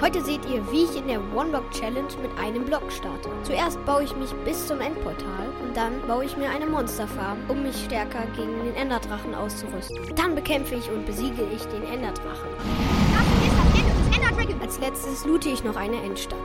Heute seht ihr, wie ich in der One-Block-Challenge mit einem Block starte. Zuerst baue ich mich bis zum Endportal und dann baue ich mir eine Monsterfarm, um mich stärker gegen den Enderdrachen auszurüsten. Dann bekämpfe ich und besiege ich den Enderdrachen. Als letztes loote ich noch eine Endstadt.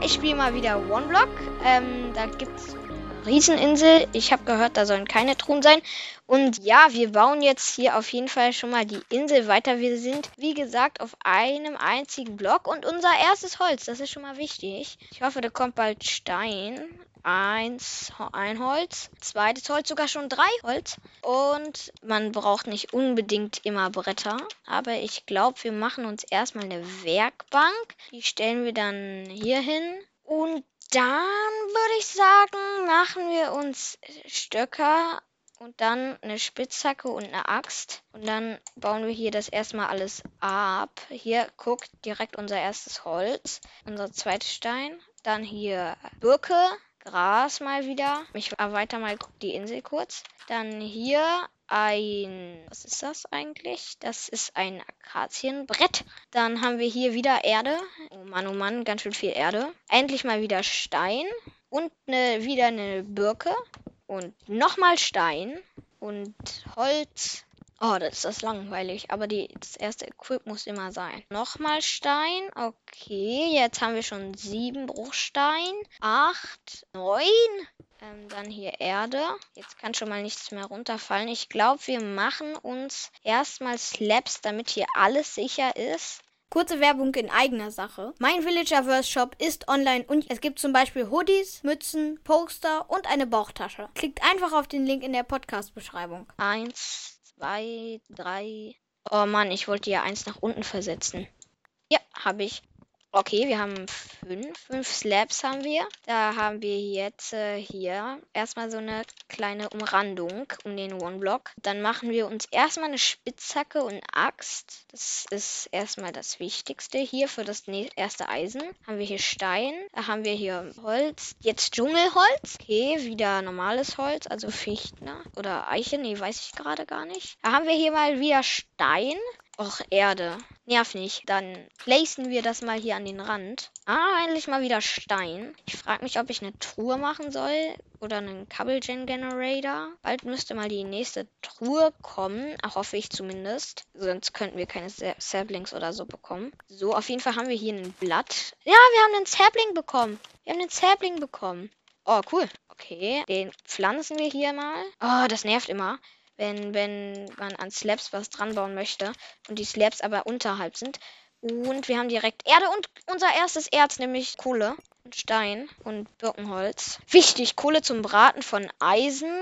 Ich spiele mal wieder One-Block. Ähm, da gibt's Rieseninsel. Ich habe gehört, da sollen keine Truhen sein. Und ja, wir bauen jetzt hier auf jeden Fall schon mal die Insel weiter. Wir sind, wie gesagt, auf einem einzigen Block. Und unser erstes Holz, das ist schon mal wichtig. Ich hoffe, da kommt bald Stein. Eins, ein Holz. Zweites Holz, sogar schon drei Holz. Und man braucht nicht unbedingt immer Bretter. Aber ich glaube, wir machen uns erstmal eine Werkbank. Die stellen wir dann hier hin. Und dann würde ich sagen, machen wir uns Stöcker und dann eine Spitzhacke und eine Axt. Und dann bauen wir hier das erstmal alles ab. Hier guckt direkt unser erstes Holz, unser zweiter Stein. Dann hier Birke, Gras mal wieder. Ich erweitere mal die Insel kurz. Dann hier ein. Was ist das eigentlich? Das ist ein Akazienbrett. Dann haben wir hier wieder Erde. Oh Mann, oh Mann, ganz schön viel Erde. Endlich mal wieder Stein. Und eine, wieder eine Birke. Und nochmal Stein. Und Holz. Oh, das ist das langweilig. Aber die, das erste Equip muss immer sein. Nochmal Stein. Okay, jetzt haben wir schon sieben Bruchstein. Acht, neun. Ähm, dann hier Erde. Jetzt kann schon mal nichts mehr runterfallen. Ich glaube, wir machen uns erstmal Slabs, damit hier alles sicher ist. Kurze Werbung in eigener Sache. Mein Villagerverse Shop ist online und es gibt zum Beispiel Hoodies, Mützen, Poster und eine Bauchtasche. Klickt einfach auf den Link in der Podcast-Beschreibung. Eins, zwei, drei. Oh Mann, ich wollte ja eins nach unten versetzen. Ja, habe ich. Okay, wir haben fünf. Fünf Slabs haben wir. Da haben wir jetzt äh, hier erstmal so eine kleine Umrandung um den One-Block. Dann machen wir uns erstmal eine Spitzhacke und Axt. Das ist erstmal das Wichtigste hier für das erste Eisen. Haben wir hier Stein. Da haben wir hier Holz. Jetzt Dschungelholz. Okay, wieder normales Holz, also Fichten oder Eiche. Nee, weiß ich gerade gar nicht. Da haben wir hier mal wieder Stein. Och, Erde. Nerv nicht. Dann placen wir das mal hier an den Rand. Ah, endlich mal wieder Stein. Ich frage mich, ob ich eine Truhe machen soll oder einen Cobble Gen Generator. Bald müsste mal die nächste Truhe kommen. Hoffe ich zumindest. Sonst könnten wir keine Saplings oder so bekommen. So, auf jeden Fall haben wir hier ein Blatt. Ja, wir haben einen Sapling bekommen. Wir haben einen Sapling bekommen. Oh, cool. Okay, den pflanzen wir hier mal. Oh, das nervt immer wenn, wenn man an Slabs was dran bauen möchte und die Slabs aber unterhalb sind. Und wir haben direkt Erde und unser erstes Erz, nämlich Kohle und Stein und Birkenholz. Wichtig, Kohle zum Braten von Eisen.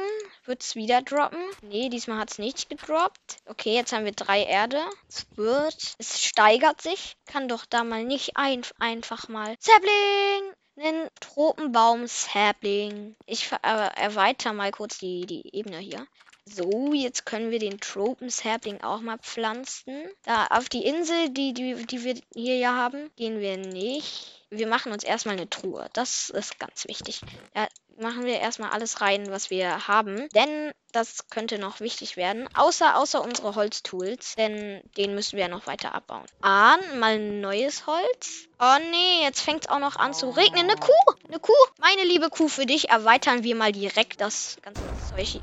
Wird es wieder droppen? Nee, diesmal hat es nicht gedroppt. Okay, jetzt haben wir drei Erde. Es wird, es steigert sich. Kann doch da mal nicht ein, einfach mal. Sapling! Einen Tropenbaum-Sapling. Ich ver erweitere mal kurz die, die Ebene hier. So, jetzt können wir den Tropen-Sapling auch mal pflanzen. Da auf die Insel, die, die, die wir hier ja haben, gehen wir nicht. Wir machen uns erstmal eine Truhe. Das ist ganz wichtig. Da machen wir erstmal alles rein, was wir haben. Denn das könnte noch wichtig werden. Außer, außer unsere Holztools. Denn den müssen wir ja noch weiter abbauen. An, mal neues Holz. Oh nee, jetzt fängt es auch noch an zu regnen. Eine Kuh! Eine Kuh! Meine liebe Kuh, für dich erweitern wir mal direkt das ganze Zeug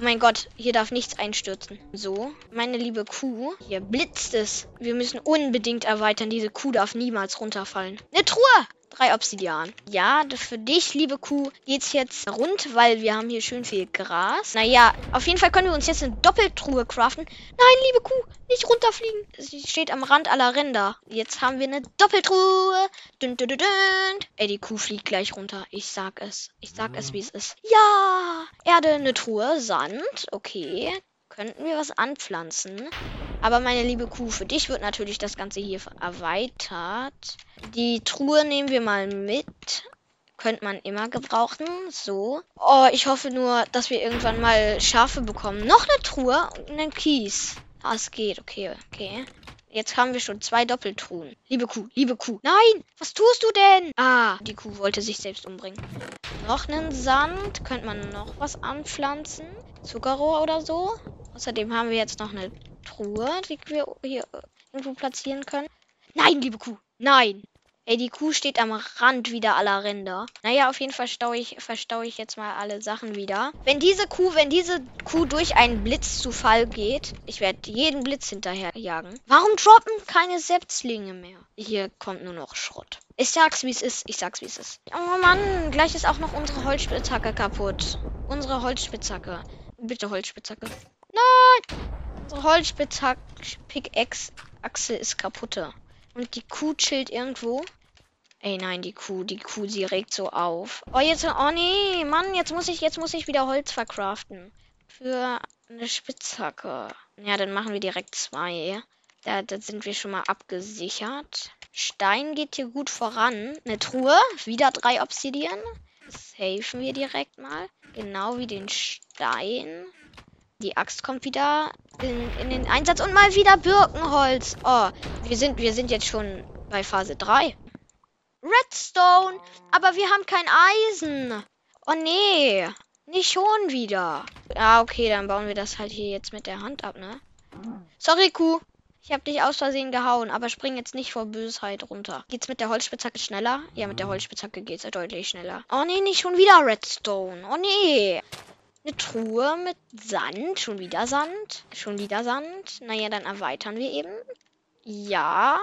Oh mein Gott, hier darf nichts einstürzen. So, meine liebe Kuh, hier blitzt es. Wir müssen unbedingt erweitern. Diese Kuh darf niemals runterfallen. Eine Truhe! Drei Obsidian. Ja, für dich, liebe Kuh, geht's jetzt rund, weil wir haben hier schön viel Gras. Naja, auf jeden Fall können wir uns jetzt eine Doppeltruhe craften. Nein, liebe Kuh, nicht runterfliegen. Sie steht am Rand aller Ränder. Jetzt haben wir eine Doppeltruhe. Dün, dün, dün, dün. Ey, die Kuh fliegt gleich runter. Ich sag es. Ich sag es, wie es ist. Ja! Erde, eine Truhe. Sand. Okay. Könnten wir was anpflanzen? Aber meine liebe Kuh, für dich wird natürlich das Ganze hier erweitert. Die Truhe nehmen wir mal mit. Könnte man immer gebrauchen. So. Oh, ich hoffe nur, dass wir irgendwann mal Schafe bekommen. Noch eine Truhe und einen Kies. Ah, es geht. Okay, okay. Jetzt haben wir schon zwei Doppeltruhen. Liebe Kuh, liebe Kuh. Nein! Was tust du denn? Ah, die Kuh wollte sich selbst umbringen. Noch einen Sand. Könnte man noch was anpflanzen? Zuckerrohr oder so? Außerdem haben wir jetzt noch eine Truhe, die wir hier irgendwo platzieren können. Nein, liebe Kuh. Nein. Ey, die Kuh steht am Rand wieder aller Ränder. Naja, auf jeden Fall verstaue ich, verstaue ich jetzt mal alle Sachen wieder. Wenn diese Kuh, wenn diese Kuh durch einen Blitz zu Fall geht, ich werde jeden Blitz hinterherjagen. Warum droppen keine Setzlinge mehr? Hier kommt nur noch Schrott. Ich sag's, wie es ist. Ich sag's, wie es ist. Oh Mann, gleich ist auch noch unsere Holzspitzhacke kaputt. Unsere Holzspitzhacke. Bitte Holzspitzhacke. Nein! Unsere Holzspitzhacke-Pickaxe-Achse ist kaputte. Und die Kuh chillt irgendwo. Ey, nein, die Kuh, die Kuh, sie regt so auf. Oh, jetzt, oh nee, Mann, jetzt muss ich, jetzt muss ich wieder Holz verkraften. Für eine Spitzhacke. Ja, dann machen wir direkt zwei. Da, da sind wir schon mal abgesichert. Stein geht hier gut voran. Eine Truhe, wieder drei Obsidian. Das helfen wir direkt mal. Genau wie den Stein. Die Axt kommt wieder in, in den Einsatz und mal wieder Birkenholz. Oh, wir sind, wir sind jetzt schon bei Phase 3. Redstone. Aber wir haben kein Eisen. Oh nee. Nicht schon wieder. Ja, okay, dann bauen wir das halt hier jetzt mit der Hand ab, ne? Sorry, Kuh. Ich habe dich aus Versehen gehauen, aber spring jetzt nicht vor Bösheit runter. Geht's mit der Holzspitzhacke schneller? Ja, mit der Holzspitzhacke geht's ja deutlich schneller. Oh nee, nicht schon wieder Redstone. Oh nee. Eine Truhe mit Sand. Schon wieder Sand. Schon wieder Sand. Naja, dann erweitern wir eben. Ja.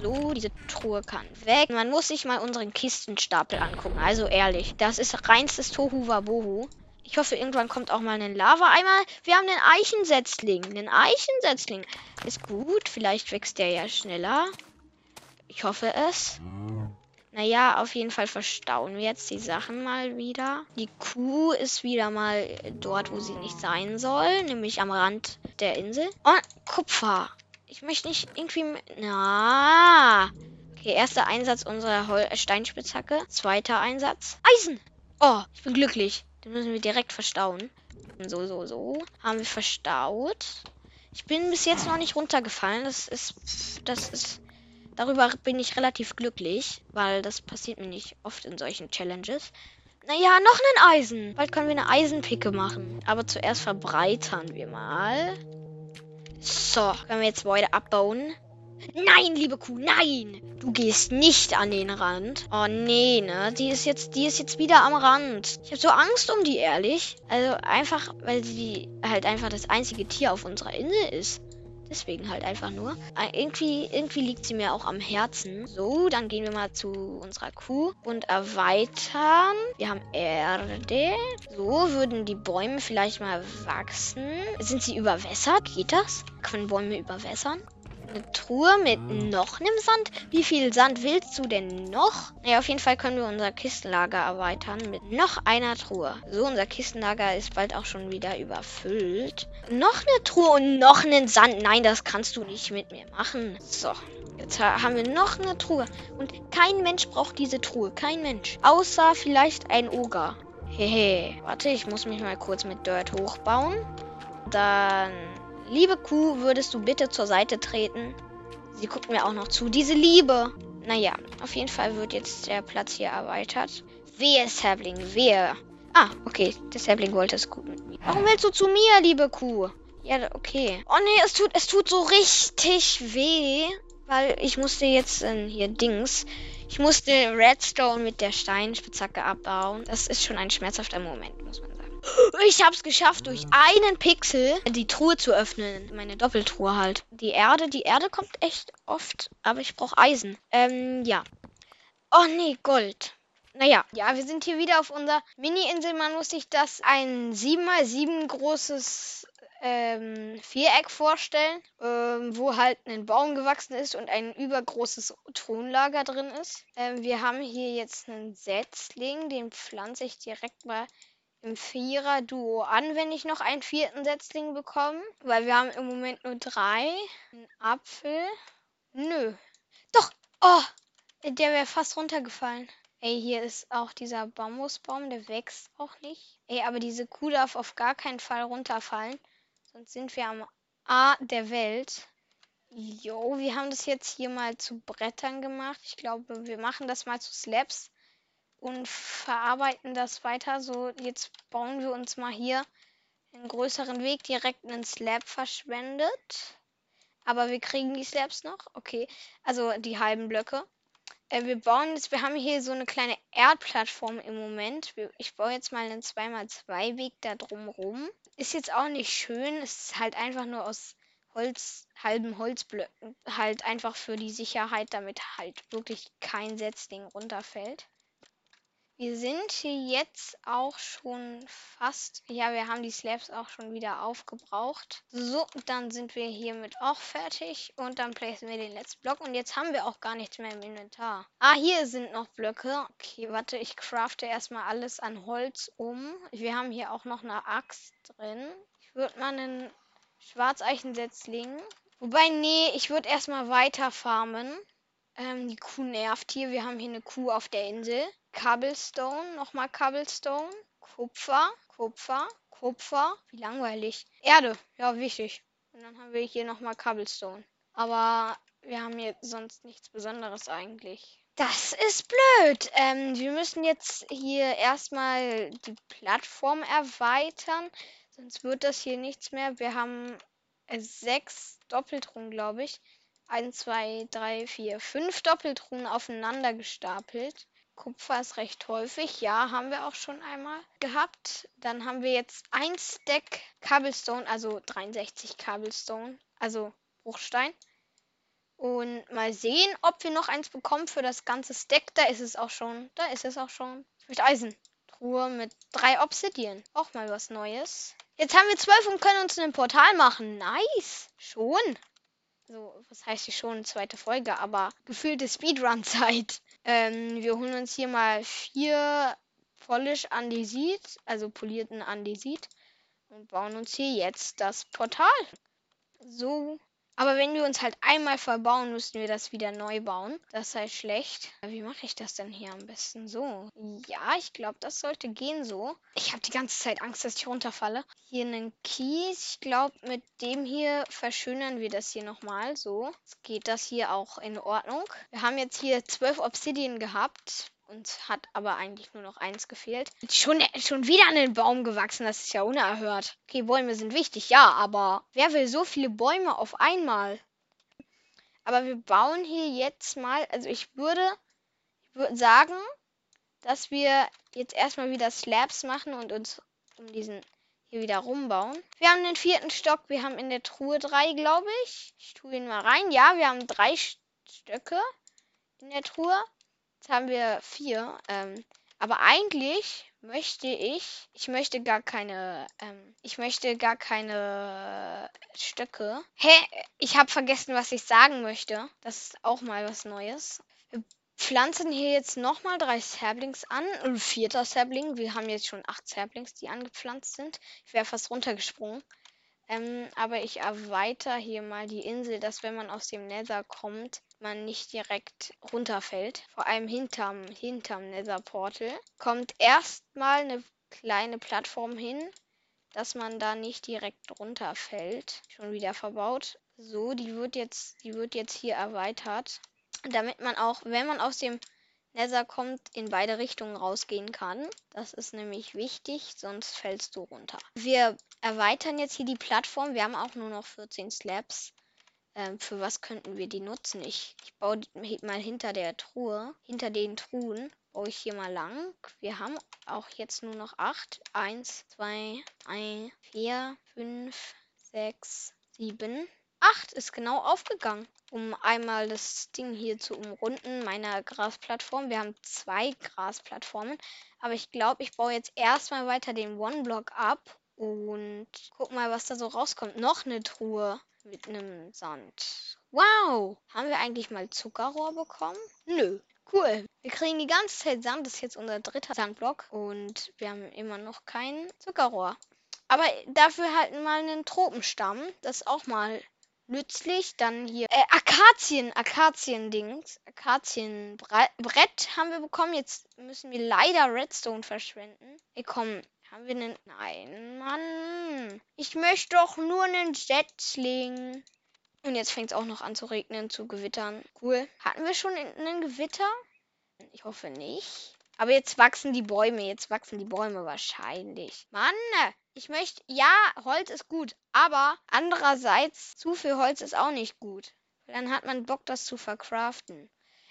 So, diese Truhe kann weg. Man muss sich mal unseren Kistenstapel angucken. Also ehrlich, das ist reinstes Tohu Wabohu. Ich hoffe, irgendwann kommt auch mal ein Lava-Eimer. Wir haben einen Eichensetzling. Einen Eichensetzling. Ist gut. Vielleicht wächst der ja schneller. Ich hoffe es. Naja, auf jeden Fall verstauen wir jetzt die Sachen mal wieder. Die Kuh ist wieder mal dort, wo sie nicht sein soll. Nämlich am Rand der Insel. Und Kupfer. Ich möchte nicht irgendwie... Na. Okay, erster Einsatz unserer Hol Steinspitzhacke. Zweiter Einsatz. Eisen. Oh, ich bin glücklich. Den müssen wir direkt verstauen. So, so, so. Haben wir verstaut. Ich bin bis jetzt noch nicht runtergefallen. Das ist... Das ist... Darüber bin ich relativ glücklich, weil das passiert mir nicht oft in solchen Challenges. Naja, noch ein Eisen. Bald können wir eine Eisenpicke machen. Aber zuerst verbreitern wir mal. So, können wir jetzt Gebäude abbauen. Nein, liebe Kuh, nein! Du gehst nicht an den Rand. Oh nee, ne? Die ist jetzt, die ist jetzt wieder am Rand. Ich habe so Angst um die, ehrlich. Also einfach, weil sie halt einfach das einzige Tier auf unserer Insel ist. Deswegen halt einfach nur. Äh, irgendwie, irgendwie liegt sie mir auch am Herzen. So, dann gehen wir mal zu unserer Kuh und erweitern. Wir haben Erde. So würden die Bäume vielleicht mal wachsen. Sind sie überwässert? Geht das? Können Bäume überwässern? Eine Truhe mit noch einem Sand. Wie viel Sand willst du denn noch? Ja, auf jeden Fall können wir unser Kistenlager erweitern mit noch einer Truhe. So, unser Kistenlager ist bald auch schon wieder überfüllt. Noch eine Truhe und noch einen Sand. Nein, das kannst du nicht mit mir machen. So, jetzt haben wir noch eine Truhe. Und kein Mensch braucht diese Truhe. Kein Mensch. Außer vielleicht ein Oger. Hehe. Warte, ich muss mich mal kurz mit Dirt hochbauen. Dann Liebe Kuh, würdest du bitte zur Seite treten? Sie guckt mir auch noch zu. Diese Liebe. Naja, auf jeden Fall wird jetzt der Platz hier erweitert. Wehe, Sabling, wehe. Ah, okay, der Sabling wollte es gut mit mir. Warum willst du zu mir, liebe Kuh? Ja, okay. Oh nee, es tut, es tut so richtig weh. Weil ich musste jetzt äh, hier Dings. Ich musste Redstone mit der Steinspitzhacke abbauen. Das ist schon ein schmerzhafter Moment, muss man ich hab's geschafft, durch einen Pixel die Truhe zu öffnen. Meine Doppeltruhe halt. Die Erde, die Erde kommt echt oft, aber ich brauche Eisen. Ähm, ja. Oh nee, Gold. Naja, ja, wir sind hier wieder auf unserer Mini-Insel. Man muss sich das ein 7x7 großes ähm, Viereck vorstellen, ähm, wo halt ein Baum gewachsen ist und ein übergroßes Thronlager drin ist. Ähm, wir haben hier jetzt einen Setzling, den pflanze ich direkt mal im Vierer-Duo an, wenn ich noch einen vierten Setzling bekomme. Weil wir haben im Moment nur drei. Ein Apfel. Nö. Doch! Oh! Der wäre fast runtergefallen. Ey, hier ist auch dieser Bambusbaum, der wächst auch nicht. Ey, aber diese Kuh darf auf gar keinen Fall runterfallen. Sonst sind wir am A der Welt. Jo, wir haben das jetzt hier mal zu Brettern gemacht. Ich glaube, wir machen das mal zu Slabs und verarbeiten das weiter. So, jetzt bauen wir uns mal hier einen größeren Weg direkt einen Slab verschwendet. Aber wir kriegen die Slabs noch. Okay. Also die halben Blöcke. Äh, wir bauen jetzt, wir haben hier so eine kleine Erdplattform im Moment. Ich baue jetzt mal einen 2x2 Weg da drumrum. Ist jetzt auch nicht schön. Es ist halt einfach nur aus Holz, halben Holzblöcken. Halt einfach für die Sicherheit, damit halt wirklich kein Setzling runterfällt. Wir sind hier jetzt auch schon fast. Ja, wir haben die Slabs auch schon wieder aufgebraucht. So, dann sind wir hiermit auch fertig. Und dann placen wir den letzten Block. Und jetzt haben wir auch gar nichts mehr im Inventar. Ah, hier sind noch Blöcke. Okay, warte, ich crafte erstmal alles an Holz um. Wir haben hier auch noch eine Axt drin. Ich würde mal einen Schwarzeichensetzling. Wobei, nee, ich würde erstmal weiter farmen. Ähm, die Kuh nervt hier. Wir haben hier eine Kuh auf der Insel. Cobblestone, nochmal Cobblestone. Kupfer, Kupfer, Kupfer. Wie langweilig. Erde, ja, wichtig. Und dann haben wir hier nochmal Cobblestone. Aber wir haben hier sonst nichts Besonderes eigentlich. Das ist blöd. Ähm, wir müssen jetzt hier erstmal die Plattform erweitern. Sonst wird das hier nichts mehr. Wir haben äh, sechs Doppeltruhen, glaube ich. 1, 2, 3, 4, 5 Doppeltruhen aufeinander gestapelt. Kupfer ist recht häufig. Ja, haben wir auch schon einmal gehabt. Dann haben wir jetzt ein Stack Cobblestone, also 63 Cobblestone, also Bruchstein. Und mal sehen, ob wir noch eins bekommen für das ganze Stack. Da ist es auch schon. Da ist es auch schon. Mit Eisen. Truhe mit drei Obsidian. Auch mal was Neues. Jetzt haben wir zwölf und können uns ein Portal machen. Nice. Schon. So, was heißt hier schon? Zweite Folge, aber gefühlte Speedrun-Zeit. Ähm, wir holen uns hier mal vier Polish Andesit, also polierten Andesit und bauen uns hier jetzt das Portal. So aber wenn wir uns halt einmal verbauen, müssten wir das wieder neu bauen. Das sei schlecht. Wie mache ich das denn hier am besten? So. Ja, ich glaube, das sollte gehen so. Ich habe die ganze Zeit Angst, dass ich runterfalle. Hier einen Kies. Ich glaube, mit dem hier verschönern wir das hier nochmal. So. Jetzt geht das hier auch in Ordnung. Wir haben jetzt hier zwölf Obsidian gehabt. Uns hat aber eigentlich nur noch eins gefehlt. Schon, schon wieder an den Baum gewachsen, das ist ja unerhört. Okay, Bäume sind wichtig, ja, aber wer will so viele Bäume auf einmal? Aber wir bauen hier jetzt mal, also ich würde, ich würde sagen, dass wir jetzt erstmal wieder Slabs machen und uns um diesen hier wieder rumbauen. Wir haben den vierten Stock, wir haben in der Truhe drei, glaube ich. Ich tue ihn mal rein. Ja, wir haben drei Stöcke in der Truhe. Jetzt haben wir vier. Ähm, aber eigentlich möchte ich, ich möchte gar keine, ähm, ich möchte gar keine Stöcke. Hä? Ich habe vergessen, was ich sagen möchte. Das ist auch mal was Neues. Wir pflanzen hier jetzt nochmal drei Saplings an. Ein vierter Sapling. Wir haben jetzt schon acht Saplings, die angepflanzt sind. Ich wäre fast runtergesprungen. Ähm, aber ich erweitere hier mal die Insel, dass wenn man aus dem Nether kommt, man nicht direkt runterfällt. Vor allem hinterm, hinterm Nether Portal. Kommt erstmal eine kleine Plattform hin, dass man da nicht direkt runterfällt. Schon wieder verbaut. So, die wird jetzt, die wird jetzt hier erweitert. Damit man auch, wenn man aus dem Nether kommt, in beide Richtungen rausgehen kann. Das ist nämlich wichtig, sonst fällst du runter. Wir erweitern jetzt hier die Plattform. Wir haben auch nur noch 14 Slabs. Ähm, für was könnten wir die nutzen? Ich, ich baue mal hinter der Truhe, hinter den Truhen, baue ich hier mal lang. Wir haben auch jetzt nur noch 8. 1, 2, 3, 4, 5, 6, 7, 8 ist genau aufgegangen. Um einmal das Ding hier zu umrunden, meiner Grasplattform. Wir haben zwei Grasplattformen. Aber ich glaube, ich baue jetzt erstmal weiter den One-Block ab. Und guck mal, was da so rauskommt. Noch eine Truhe mit einem Sand. Wow! Haben wir eigentlich mal Zuckerrohr bekommen? Nö. Cool. Wir kriegen die ganze Zeit Sand. Das ist jetzt unser dritter Sandblock. Und wir haben immer noch kein Zuckerrohr. Aber dafür halt mal einen Tropenstamm. Das ist auch mal nützlich. Dann hier äh, Akazien, Akazien-Dings. Akazienbrett haben wir bekommen. Jetzt müssen wir leider Redstone verschwenden. Ey, komm. Haben wir einen... Nein, Mann. Ich möchte doch nur einen Setzling. Und jetzt fängt es auch noch an zu regnen, zu gewittern. Cool. Hatten wir schon einen Gewitter? Ich hoffe nicht. Aber jetzt wachsen die Bäume. Jetzt wachsen die Bäume wahrscheinlich. Mann! ich möchte, ja, Holz ist gut, aber andererseits, zu viel Holz ist auch nicht gut. Dann hat man Bock, das zu verkraften.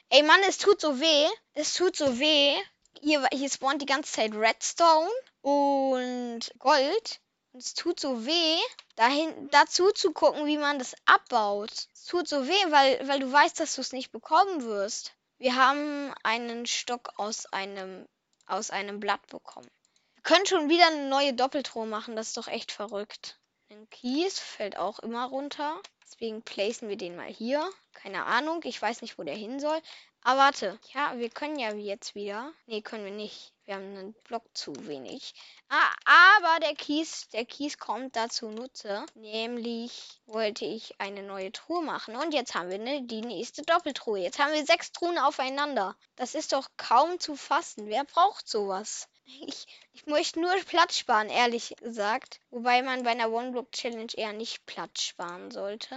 Ey, Mann, es tut so weh. Es tut so weh. Hier, hier spawnt die ganze Zeit Redstone und Gold. Und es tut so weh, dahin, dazu zu gucken, wie man das abbaut. Es tut so weh, weil, weil du weißt, dass du es nicht bekommen wirst. Wir haben einen Stock aus einem, aus einem Blatt bekommen. Wir können schon wieder eine neue Doppeltruhe machen. Das ist doch echt verrückt. Ein Kies fällt auch immer runter. Deswegen placen wir den mal hier. Keine Ahnung, ich weiß nicht, wo der hin soll. Aber warte, ja, wir können ja jetzt wieder. Nee, können wir nicht. Wir haben einen Block zu wenig. Ah, aber der Kies, der Kies kommt dazu Nutze. Nämlich wollte ich eine neue Truhe machen. Und jetzt haben wir ne, die nächste Doppeltruhe. Jetzt haben wir sechs Truhen aufeinander. Das ist doch kaum zu fassen. Wer braucht sowas? Ich, ich möchte nur Platz sparen, ehrlich gesagt. Wobei man bei einer One-Block-Challenge eher nicht Platz sparen sollte.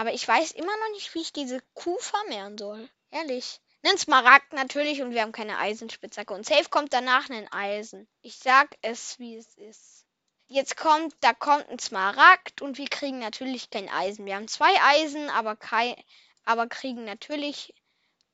Aber ich weiß immer noch nicht, wie ich diese Kuh vermehren soll. Ehrlich. Nen Smaragd natürlich und wir haben keine Eisenspitzhacke. Und safe kommt danach ein Eisen. Ich sag es, wie es ist. Jetzt kommt, da kommt ein Smaragd und wir kriegen natürlich kein Eisen. Wir haben zwei Eisen, aber kein, aber kriegen natürlich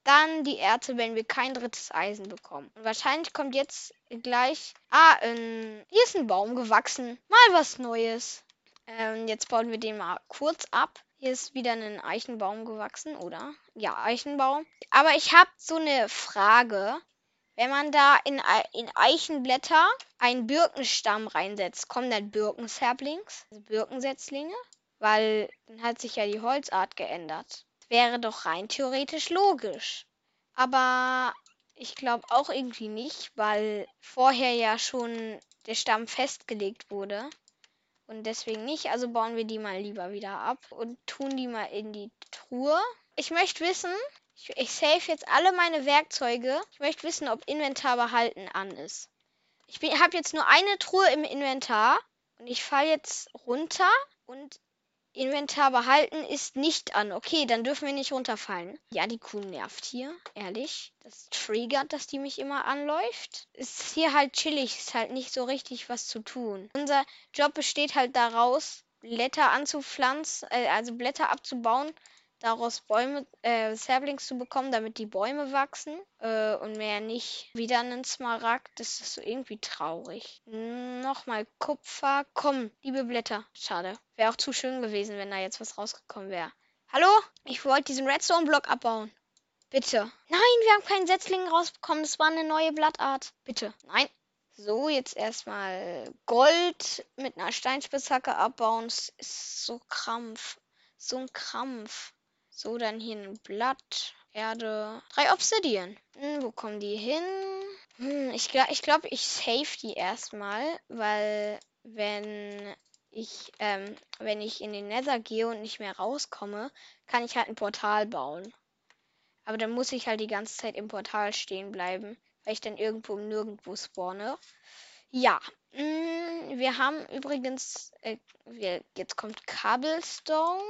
dann die Erze, wenn wir kein drittes Eisen bekommen. Und wahrscheinlich kommt jetzt gleich. Ah, ähm, hier ist ein Baum gewachsen. Mal was Neues. Ähm, jetzt bauen wir den mal kurz ab. Hier ist wieder ein Eichenbaum gewachsen, oder? Ja, Eichenbaum. Aber ich habe so eine Frage. Wenn man da in, in Eichenblätter einen Birkenstamm reinsetzt, kommen dann Birkensaplings, also Birkensetzlinge? Weil dann hat sich ja die Holzart geändert wäre doch rein theoretisch logisch. Aber ich glaube auch irgendwie nicht, weil vorher ja schon der Stamm festgelegt wurde. Und deswegen nicht. Also bauen wir die mal lieber wieder ab und tun die mal in die Truhe. Ich möchte wissen, ich, ich save jetzt alle meine Werkzeuge. Ich möchte wissen, ob Inventar behalten an ist. Ich habe jetzt nur eine Truhe im Inventar und ich falle jetzt runter und Inventar behalten ist nicht an. Okay, dann dürfen wir nicht runterfallen. Ja, die Kuh nervt hier, ehrlich. Das triggert, dass die mich immer anläuft. Ist hier halt chillig, ist halt nicht so richtig was zu tun. Unser Job besteht halt daraus, Blätter anzupflanzen, äh, also Blätter abzubauen daraus Bäume, äh, Saplings zu bekommen, damit die Bäume wachsen äh, und mehr nicht. Wieder einen Smaragd, das ist so irgendwie traurig. Nochmal Kupfer. Komm, liebe Blätter. Schade. Wäre auch zu schön gewesen, wenn da jetzt was rausgekommen wäre. Hallo? Ich wollte diesen Redstone-Block abbauen. Bitte. Nein, wir haben keinen Setzling rausbekommen. Das war eine neue Blattart. Bitte. Nein. So, jetzt erstmal Gold mit einer Steinspitzhacke abbauen. Das ist so Krampf. So ein Krampf. So, dann hier ein Blatt, Erde, drei Obsidian. Hm, wo kommen die hin? Hm, ich glaube, ich, glaub, ich save die erstmal, weil wenn ich, ähm, wenn ich in den Nether gehe und nicht mehr rauskomme, kann ich halt ein Portal bauen. Aber dann muss ich halt die ganze Zeit im Portal stehen bleiben, weil ich dann irgendwo nirgendwo spawne. Ja, mh, hm, wir haben übrigens, äh, wir, jetzt kommt Cobblestone.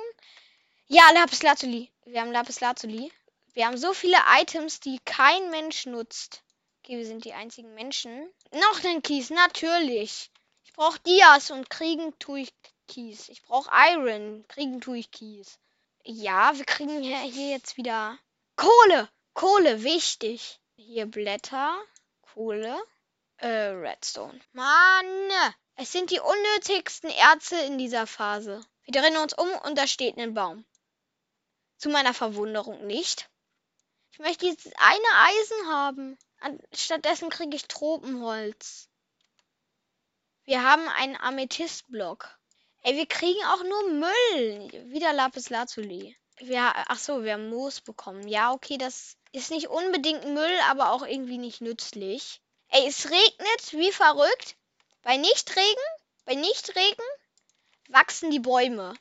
Ja, Lapis Lazuli. Wir haben Lapis Lazuli. Wir haben so viele Items, die kein Mensch nutzt. Okay, wir sind die einzigen Menschen. Noch einen Kies, natürlich. Ich brauche Dias und kriegen tue ich Kies. Ich brauche Iron, kriegen tue ich Kies. Ja, wir kriegen hier, hier jetzt wieder Kohle. Kohle, wichtig. Hier Blätter, Kohle, äh, Redstone. Mann, es sind die unnötigsten Erze in dieser Phase. Wir drehen uns um und da steht ein Baum. Zu meiner Verwunderung nicht. Ich möchte jetzt eine Eisen haben. Stattdessen kriege ich Tropenholz. Wir haben einen Amethystblock. Ey, wir kriegen auch nur Müll. Wieder Lapis Lazuli. Wir, ach so, wir haben Moos bekommen. Ja, okay, das ist nicht unbedingt Müll, aber auch irgendwie nicht nützlich. Ey, es regnet wie verrückt. Bei Nichtregen, bei Nichtregen wachsen die Bäume.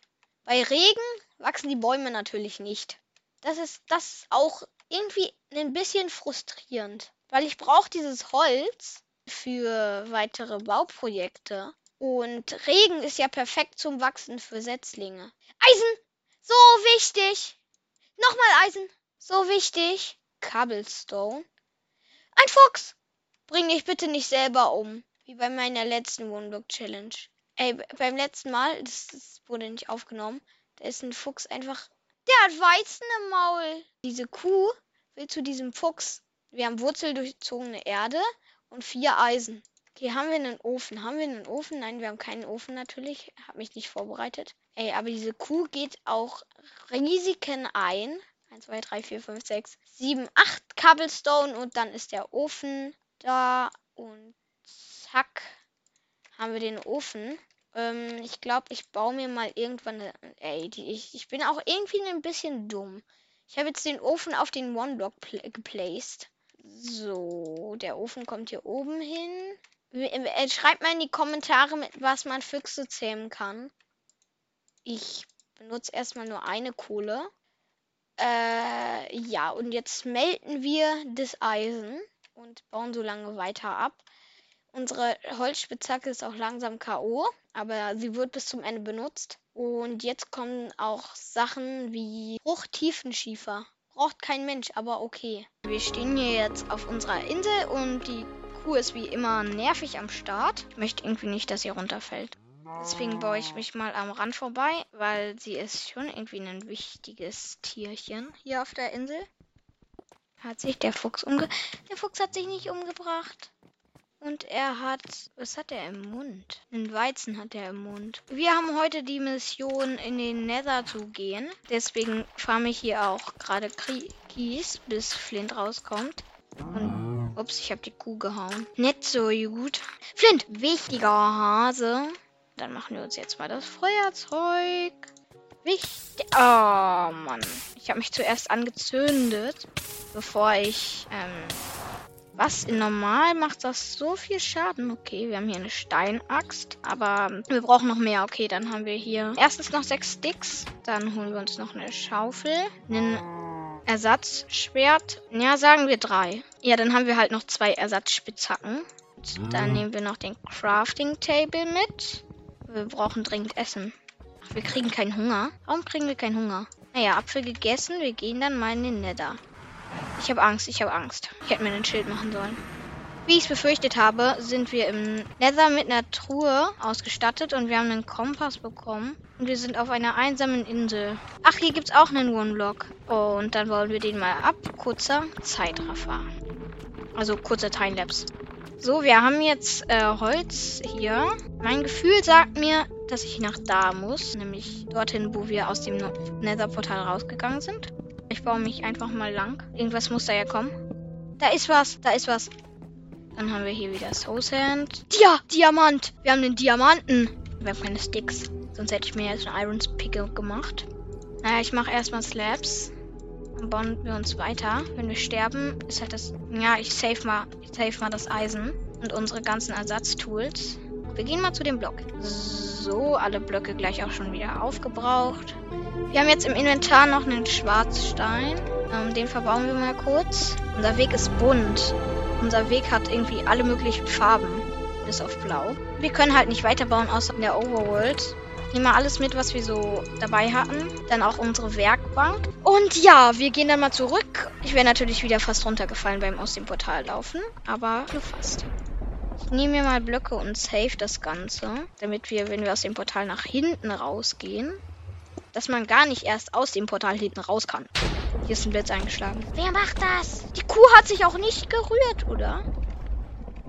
Bei Regen wachsen die Bäume natürlich nicht. Das ist das auch irgendwie ein bisschen frustrierend, weil ich brauche dieses Holz für weitere Bauprojekte und Regen ist ja perfekt zum Wachsen für Setzlinge. Eisen, so wichtig. Nochmal Eisen, so wichtig. Cobblestone. Ein Fuchs. Bring dich bitte nicht selber um. Wie bei meiner letzten One-Block-Challenge. Ey, beim letzten Mal, das, das wurde nicht aufgenommen, da ist ein Fuchs einfach. Der hat Weizen im Maul. Diese Kuh will zu diesem Fuchs. Wir haben wurzeldurchzogene Erde und vier Eisen. Okay, haben wir einen Ofen? Haben wir einen Ofen? Nein, wir haben keinen Ofen natürlich. Hab mich nicht vorbereitet. Ey, aber diese Kuh geht auch Risiken ein. 1, 2, 3, 4, 5, 6, 7, 8 Cobblestone und dann ist der Ofen da und zack haben wir den Ofen. Ähm, ich glaube, ich baue mir mal irgendwann eine. Ey, die, ich, ich bin auch irgendwie ein bisschen dumm. Ich habe jetzt den Ofen auf den One-Block geplaced. So, der Ofen kommt hier oben hin. Äh, schreibt mal in die Kommentare, mit was man Füchse zähmen kann. Ich benutze erstmal nur eine Kohle. Äh, ja, und jetzt melden wir das Eisen und bauen so lange weiter ab. Unsere Holzspitzhacke ist auch langsam K.O., aber sie wird bis zum Ende benutzt. Und jetzt kommen auch Sachen wie Hochtiefenschiefer. Braucht kein Mensch, aber okay. Wir stehen hier jetzt auf unserer Insel und die Kuh ist wie immer nervig am Start. Ich möchte irgendwie nicht, dass sie runterfällt. Deswegen baue ich mich mal am Rand vorbei, weil sie ist schon irgendwie ein wichtiges Tierchen hier auf der Insel. Hat sich der Fuchs umge... Der Fuchs hat sich nicht umgebracht. Und er hat... Was hat er im Mund? Einen Weizen hat er im Mund. Wir haben heute die Mission, in den Nether zu gehen. Deswegen farme ich hier auch gerade Kies, bis Flint rauskommt. Und... Ups, ich habe die Kuh gehauen. Nicht so gut. Flint, wichtiger Hase. Dann machen wir uns jetzt mal das Feuerzeug. Wichtig. Oh, Mann. Ich habe mich zuerst angezündet, bevor ich, ähm, was? Normal macht das so viel Schaden. Okay, wir haben hier eine Steinaxt. Aber wir brauchen noch mehr. Okay, dann haben wir hier erstens noch sechs Sticks. Dann holen wir uns noch eine Schaufel. Einen Ersatzschwert. Ja, sagen wir drei. Ja, dann haben wir halt noch zwei Ersatzspitzhacken. Dann nehmen wir noch den Crafting Table mit. Wir brauchen dringend Essen. Ach, wir kriegen keinen Hunger. Warum kriegen wir keinen Hunger? Naja, Apfel gegessen. Wir gehen dann mal in den Nether. Ich habe Angst, ich habe Angst. Ich hätte mir ein Schild machen sollen. Wie ich es befürchtet habe, sind wir im Nether mit einer Truhe ausgestattet und wir haben einen Kompass bekommen. Und wir sind auf einer einsamen Insel. Ach, hier gibt es auch einen One-Block. Und dann wollen wir den mal ab. Kurzer Zeitraffer. Also kurzer Timelapse. So, wir haben jetzt äh, Holz hier. Mein Gefühl sagt mir, dass ich nach da muss. Nämlich dorthin, wo wir aus dem Nether-Portal rausgegangen sind. Ich baue mich einfach mal lang. Irgendwas muss da ja kommen. Da ist was, da ist was. Dann haben wir hier wieder Soul Sand. Ja, Diamant. Wir haben den Diamanten. Wir haben keine Sticks. Sonst hätte ich mir jetzt einen Iron Pickle gemacht. Naja, ich mache erstmal Slabs. Dann bauen wir uns weiter. Wenn wir sterben, ist halt das. Ja, ich save mal, ich save mal das Eisen und unsere ganzen Ersatztools. Wir gehen mal zu dem Block. So, alle Blöcke gleich auch schon wieder aufgebraucht. Wir haben jetzt im Inventar noch einen Schwarzstein. Ähm, den verbauen wir mal kurz. Unser Weg ist bunt. Unser Weg hat irgendwie alle möglichen Farben. Bis auf blau. Wir können halt nicht weiterbauen außer in der Overworld. Nehmen wir alles mit, was wir so dabei hatten. Dann auch unsere Werkbank. Und ja, wir gehen dann mal zurück. Ich wäre natürlich wieder fast runtergefallen beim aus dem Portal laufen. Aber nur fast. Ich nehme mir mal Blöcke und save das Ganze. Damit wir, wenn wir aus dem Portal nach hinten rausgehen, dass man gar nicht erst aus dem Portal hinten raus kann. Hier ist ein Blitz eingeschlagen. Wer macht das? Die Kuh hat sich auch nicht gerührt, oder?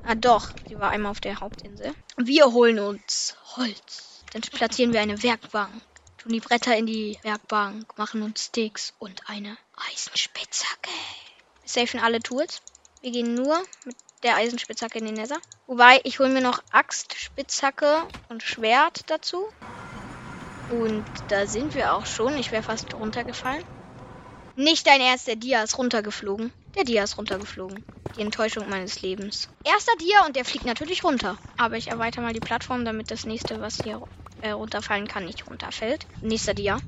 Ah doch, sie war einmal auf der Hauptinsel. Wir holen uns Holz. Dann platzieren wir eine Werkbank, tun die Bretter in die Werkbank, machen uns Sticks und eine Eisenspitzhacke. Wir safen alle Tools. Wir gehen nur mit der Eisenspitzhacke in den Nether. Wobei, ich hole mir noch Axt, Spitzhacke und Schwert dazu. Und da sind wir auch schon. Ich wäre fast runtergefallen. Nicht dein Ernst, der Dia ist runtergeflogen. Der Dia ist runtergeflogen. Die Enttäuschung meines Lebens. Erster Dia und der fliegt natürlich runter. Aber ich erweitere mal die Plattform, damit das nächste, was hier äh, runterfallen kann, nicht runterfällt. Nächster Dia.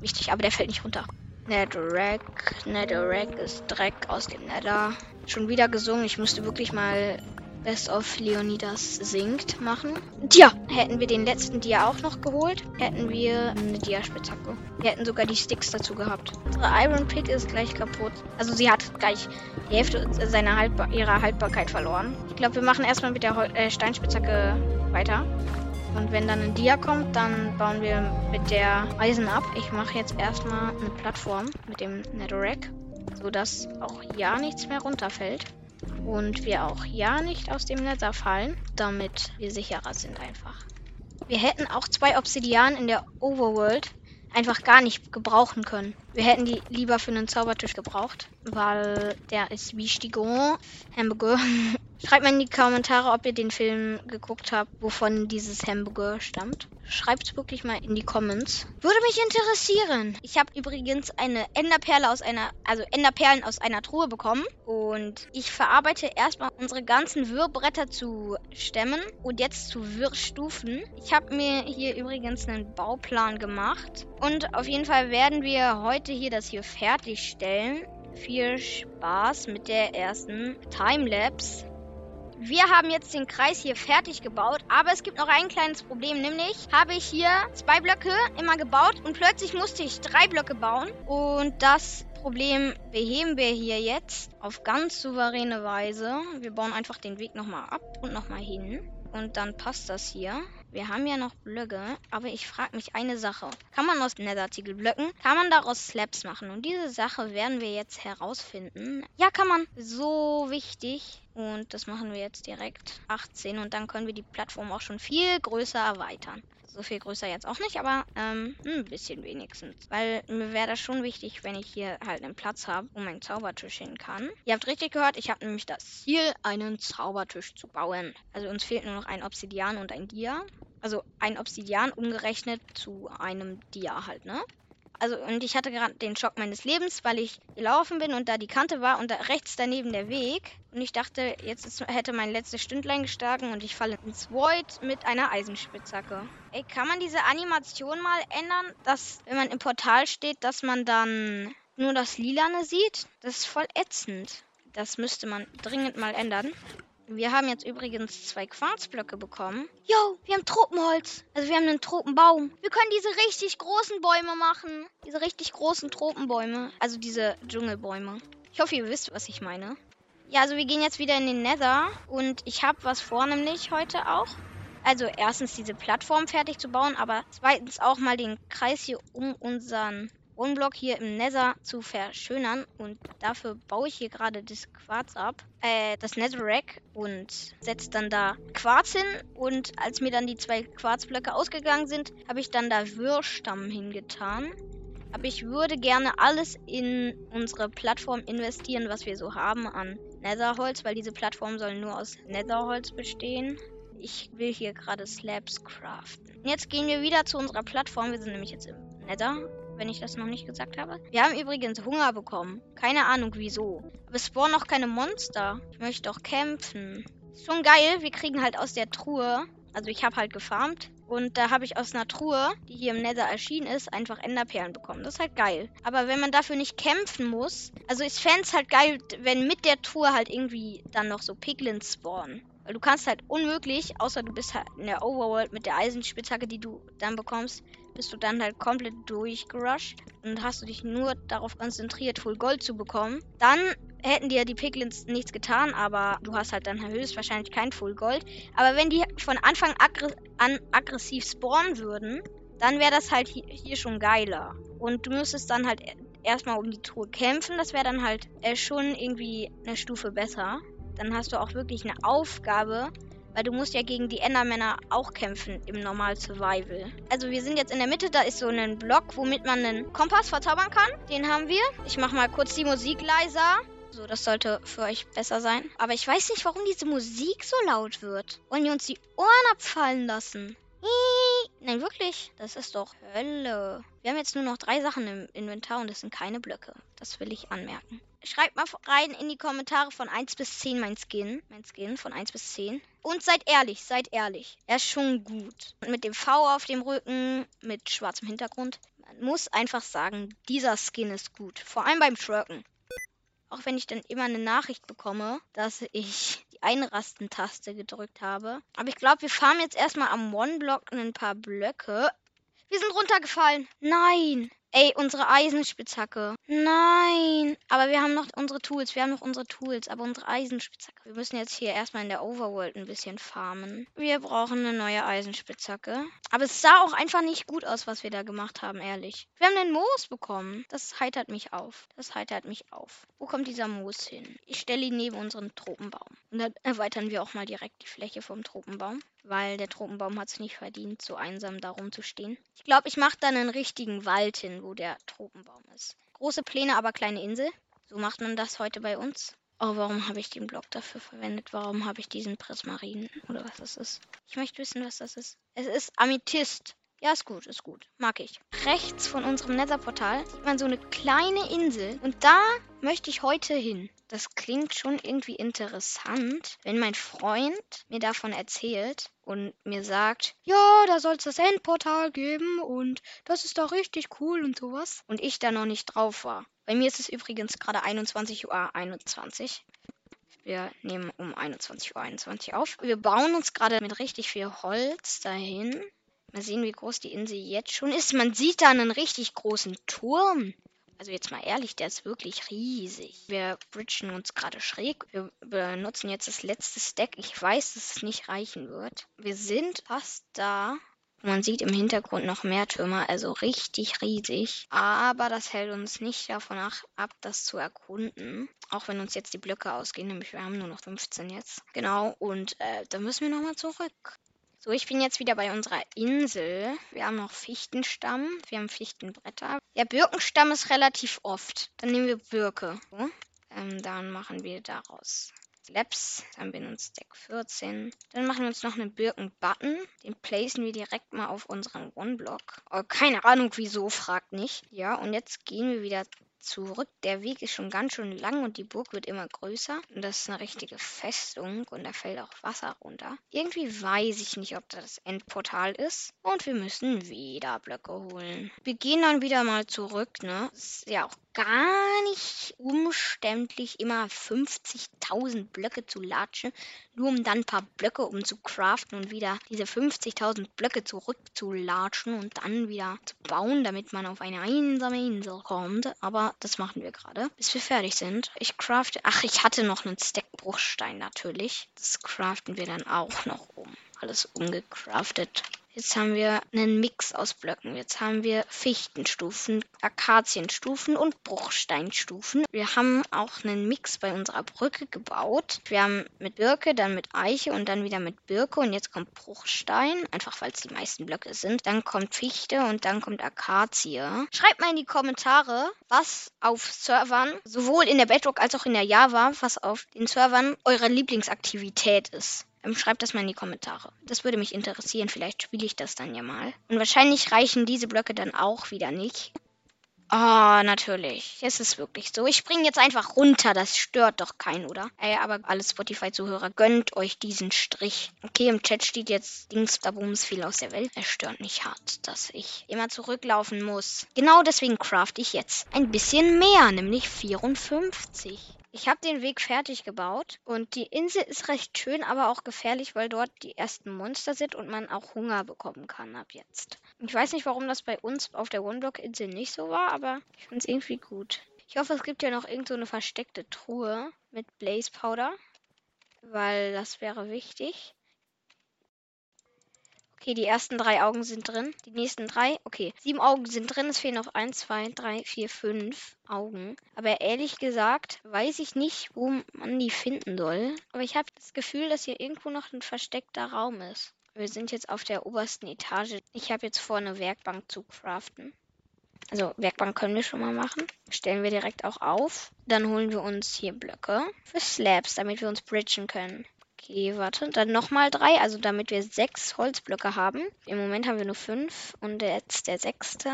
Wichtig, aber der fällt nicht runter. Netherrack. Netherrack ist Dreck aus dem Nether. Schon wieder gesungen. Ich musste wirklich mal Best of Leonidas singt machen. Tja, hätten wir den letzten Dia auch noch geholt, hätten wir eine Dia-Spitzhacke. Wir hätten sogar die Sticks dazu gehabt. Unsere Iron Pick ist gleich kaputt. Also sie hat gleich die Hälfte seiner Haltbar ihrer Haltbarkeit verloren. Ich glaube, wir machen erstmal mit der Hol äh, Steinspitzhacke weiter. Und wenn dann ein Dia kommt, dann bauen wir mit der Eisen ab. Ich mache jetzt erstmal eine Plattform mit dem Netherrack, sodass auch ja nichts mehr runterfällt. Und wir auch ja nicht aus dem Nether fallen, damit wir sicherer sind einfach. Wir hätten auch zwei Obsidian in der Overworld einfach gar nicht gebrauchen können. Wir hätten die lieber für einen Zaubertisch gebraucht, weil der ist wie Stigon, Hamburger. Schreibt mal in die Kommentare, ob ihr den Film geguckt habt, wovon dieses Hamburger stammt. Schreibt es wirklich mal in die Comments. Würde mich interessieren. Ich habe übrigens eine Enderperle aus einer, also Enderperlen aus einer Truhe bekommen. Und ich verarbeite erstmal unsere ganzen Wirrbretter zu Stämmen und jetzt zu Wirrstufen. Ich habe mir hier übrigens einen Bauplan gemacht. Und auf jeden Fall werden wir heute hier das hier fertigstellen. Viel Spaß mit der ersten Timelapse. Wir haben jetzt den Kreis hier fertig gebaut, aber es gibt noch ein kleines Problem, nämlich habe ich hier zwei Blöcke immer gebaut und plötzlich musste ich drei Blöcke bauen und das Problem beheben wir hier jetzt auf ganz souveräne Weise. Wir bauen einfach den Weg nochmal ab und nochmal hin und dann passt das hier. Wir haben ja noch Blöcke, aber ich frage mich eine Sache. Kann man aus Nether-Ziegelblöcken, kann man daraus Slabs machen? Und diese Sache werden wir jetzt herausfinden. Ja, kann man. So wichtig. Und das machen wir jetzt direkt 18 und dann können wir die Plattform auch schon viel größer erweitern. So viel größer jetzt auch nicht, aber ähm, ein bisschen wenigstens. Weil mir wäre das schon wichtig, wenn ich hier halt einen Platz habe, wo mein Zaubertisch hin kann. Ihr habt richtig gehört, ich habe nämlich das Ziel, einen Zaubertisch zu bauen. Also uns fehlt nur noch ein Obsidian und ein Dia. Also ein Obsidian umgerechnet zu einem Dia halt, ne? Also, und ich hatte gerade den Schock meines Lebens, weil ich gelaufen bin und da die Kante war und da rechts daneben der Weg. Und ich dachte, jetzt ist, hätte mein letztes Stündlein gestagen und ich falle ins Void mit einer Eisenspitzhacke. Ey, kann man diese Animation mal ändern, dass, wenn man im Portal steht, dass man dann nur das Lilane sieht? Das ist voll ätzend. Das müsste man dringend mal ändern. Wir haben jetzt übrigens zwei Quarzblöcke bekommen. Jo, wir haben Tropenholz. Also wir haben einen Tropenbaum. Wir können diese richtig großen Bäume machen. Diese richtig großen Tropenbäume. Also diese Dschungelbäume. Ich hoffe, ihr wisst, was ich meine. Ja, also wir gehen jetzt wieder in den Nether. Und ich habe was vor, nämlich heute auch. Also erstens diese Plattform fertig zu bauen, aber zweitens auch mal den Kreis hier um unseren Wohnblock hier im Nether zu verschönern. Und dafür baue ich hier gerade das Quarz ab, äh, das Netherrack und setze dann da Quarz hin. Und als mir dann die zwei Quarzblöcke ausgegangen sind, habe ich dann da Wirrstamm hingetan. Aber ich würde gerne alles in unsere Plattform investieren, was wir so haben an Netherholz, weil diese Plattform soll nur aus Netherholz bestehen. Ich will hier gerade Slabs craften. Jetzt gehen wir wieder zu unserer Plattform. Wir sind nämlich jetzt im Nether wenn ich das noch nicht gesagt habe. Wir haben übrigens Hunger bekommen. Keine Ahnung wieso. Aber es spawnen noch keine Monster. Ich möchte doch kämpfen. Ist schon geil. Wir kriegen halt aus der Truhe. Also ich habe halt gefarmt. Und da habe ich aus einer Truhe, die hier im Nether erschienen ist, einfach Enderperlen bekommen. Das ist halt geil. Aber wenn man dafür nicht kämpfen muss, also ich fände es halt geil, wenn mit der Truhe halt irgendwie dann noch so Piglins spawnen. Weil du kannst halt unmöglich, außer du bist halt in der Overworld mit der Eisenspitzhacke, die du dann bekommst, bist du dann halt komplett durchgerusht und hast du dich nur darauf konzentriert, Full Gold zu bekommen. Dann hätten dir die Piglins nichts getan, aber du hast halt dann höchstwahrscheinlich kein Full Gold. Aber wenn die von Anfang aggr an aggressiv spawnen würden, dann wäre das halt hier, hier, schon geiler. Und du müsstest dann halt erstmal um die Truhe kämpfen. Das wäre dann halt äh, schon irgendwie eine Stufe besser. Dann hast du auch wirklich eine Aufgabe, weil du musst ja gegen die Endermänner auch kämpfen im Normal Survival. Also wir sind jetzt in der Mitte, da ist so ein Block, womit man einen Kompass verzaubern kann. Den haben wir. Ich mache mal kurz die Musik leiser. So, das sollte für euch besser sein. Aber ich weiß nicht, warum diese Musik so laut wird. Wollen die uns die Ohren abfallen lassen? Nein, wirklich. Das ist doch Hölle. Wir haben jetzt nur noch drei Sachen im Inventar und das sind keine Blöcke. Das will ich anmerken. Schreibt mal rein in die Kommentare von 1 bis 10 mein Skin. Mein Skin von 1 bis 10. Und seid ehrlich, seid ehrlich. Er ist schon gut. Und mit dem V auf dem Rücken, mit schwarzem Hintergrund. Man muss einfach sagen, dieser Skin ist gut. Vor allem beim Shurken. Auch wenn ich dann immer eine Nachricht bekomme, dass ich Einrastentaste gedrückt habe. Aber ich glaube, wir farmen jetzt erstmal am One-Block ein paar Blöcke. Wir sind runtergefallen. Nein. Ey, unsere Eisenspitzhacke. Nein. Aber wir haben noch unsere Tools. Wir haben noch unsere Tools. Aber unsere Eisenspitzhacke. Wir müssen jetzt hier erstmal in der Overworld ein bisschen farmen. Wir brauchen eine neue Eisenspitzhacke. Aber es sah auch einfach nicht gut aus, was wir da gemacht haben, ehrlich. Wir haben den Moos bekommen. Das heitert mich auf. Das heitert mich auf. Wo kommt dieser Moos hin? Ich stelle ihn neben unseren Tropenbaum. Und dann erweitern wir auch mal direkt die Fläche vom Tropenbaum weil der Tropenbaum hat es nicht verdient, so einsam darum zu stehen. Ich glaube, ich mache dann einen richtigen Wald hin, wo der Tropenbaum ist. Große Pläne, aber kleine Insel. So macht man das heute bei uns. Oh, warum habe ich den Block dafür verwendet? Warum habe ich diesen Prismarin oder was das ist? Ich möchte wissen, was das ist. Es ist Amethyst. Ja, ist gut, ist gut. Mag ich. Rechts von unserem Netherportal sieht man so eine kleine Insel. Und da möchte ich heute hin. Das klingt schon irgendwie interessant, wenn mein Freund mir davon erzählt und mir sagt, ja, da soll es das Endportal geben und das ist doch richtig cool und sowas. Und ich da noch nicht drauf war. Bei mir ist es übrigens gerade 21 Uhr 21. Wir nehmen um 21.21 Uhr 21 auf. Wir bauen uns gerade mit richtig viel Holz dahin. Mal sehen, wie groß die Insel jetzt schon ist. Man sieht da einen richtig großen Turm. Also jetzt mal ehrlich, der ist wirklich riesig. Wir bridgen uns gerade schräg. Wir benutzen jetzt das letzte Stack. Ich weiß, dass es nicht reichen wird. Wir sind fast da. Man sieht im Hintergrund noch mehr Türme, also richtig riesig. Aber das hält uns nicht davon ab, das zu erkunden. Auch wenn uns jetzt die Blöcke ausgehen, nämlich wir haben nur noch 15 jetzt. Genau, und äh, da müssen wir nochmal zurück. So, ich bin jetzt wieder bei unserer Insel. Wir haben noch Fichtenstamm. Wir haben Fichtenbretter. Ja, Birkenstamm ist relativ oft. Dann nehmen wir Birke. So. Ähm, dann machen wir daraus Slabs. Dann wir einen Stack 14. Dann machen wir uns noch einen Birkenbutton. Den placen wir direkt mal auf unseren One-Block. Oh, keine Ahnung wieso, fragt nicht. Ja, und jetzt gehen wir wieder zurück. Der Weg ist schon ganz schön lang und die Burg wird immer größer. Und das ist eine richtige Festung und da fällt auch Wasser runter. Irgendwie weiß ich nicht, ob das Endportal ist. Und wir müssen wieder Blöcke holen. Wir gehen dann wieder mal zurück, ne? Ist ja auch gar nicht umständlich, immer 50.000 Blöcke zu latschen, nur um dann ein paar Blöcke um zu craften und wieder diese 50.000 Blöcke zurückzulatschen und dann wieder zu bauen, damit man auf eine einsame Insel kommt. Aber das machen wir gerade, bis wir fertig sind. Ich crafte, ach, ich hatte noch einen Stack Bruchstein natürlich. Das craften wir dann auch noch um. Alles umgecraftet. Jetzt haben wir einen Mix aus Blöcken. Jetzt haben wir Fichtenstufen, Akazienstufen und Bruchsteinstufen. Wir haben auch einen Mix bei unserer Brücke gebaut. Wir haben mit Birke, dann mit Eiche und dann wieder mit Birke und jetzt kommt Bruchstein, einfach weil es die meisten Blöcke sind. Dann kommt Fichte und dann kommt Akazie. Schreibt mal in die Kommentare, was auf Servern, sowohl in der Bedrock als auch in der Java, was auf den Servern eure Lieblingsaktivität ist. Ähm, schreibt das mal in die Kommentare. Das würde mich interessieren. Vielleicht spiele ich das dann ja mal. Und wahrscheinlich reichen diese Blöcke dann auch wieder nicht. Oh, natürlich. Es ist wirklich so. Ich springe jetzt einfach runter. Das stört doch keinen, oder? Ey, aber alle Spotify-Zuhörer, gönnt euch diesen Strich. Okay, im Chat steht jetzt Dings da Bums viel aus der Welt. Es stört mich hart, dass ich immer zurücklaufen muss. Genau deswegen craft ich jetzt ein bisschen mehr, nämlich 54. Ich habe den Weg fertig gebaut und die Insel ist recht schön, aber auch gefährlich, weil dort die ersten Monster sind und man auch Hunger bekommen kann ab jetzt. Ich weiß nicht, warum das bei uns auf der One-Block-Insel nicht so war, aber ich finde es irgendwie gut. Ich hoffe, es gibt ja noch irgend so eine versteckte Truhe mit Blaze Powder, weil das wäre wichtig. Okay, die ersten drei Augen sind drin. Die nächsten drei. Okay, sieben Augen sind drin. Es fehlen noch eins, zwei, drei, vier, fünf Augen. Aber ehrlich gesagt, weiß ich nicht, wo man die finden soll. Aber ich habe das Gefühl, dass hier irgendwo noch ein versteckter Raum ist. Wir sind jetzt auf der obersten Etage. Ich habe jetzt vor, eine Werkbank zu craften. Also Werkbank können wir schon mal machen. Stellen wir direkt auch auf. Dann holen wir uns hier Blöcke für Slabs, damit wir uns bridgen können. Okay, warte. Dann nochmal drei, also damit wir sechs Holzblöcke haben. Im Moment haben wir nur fünf und jetzt der sechste.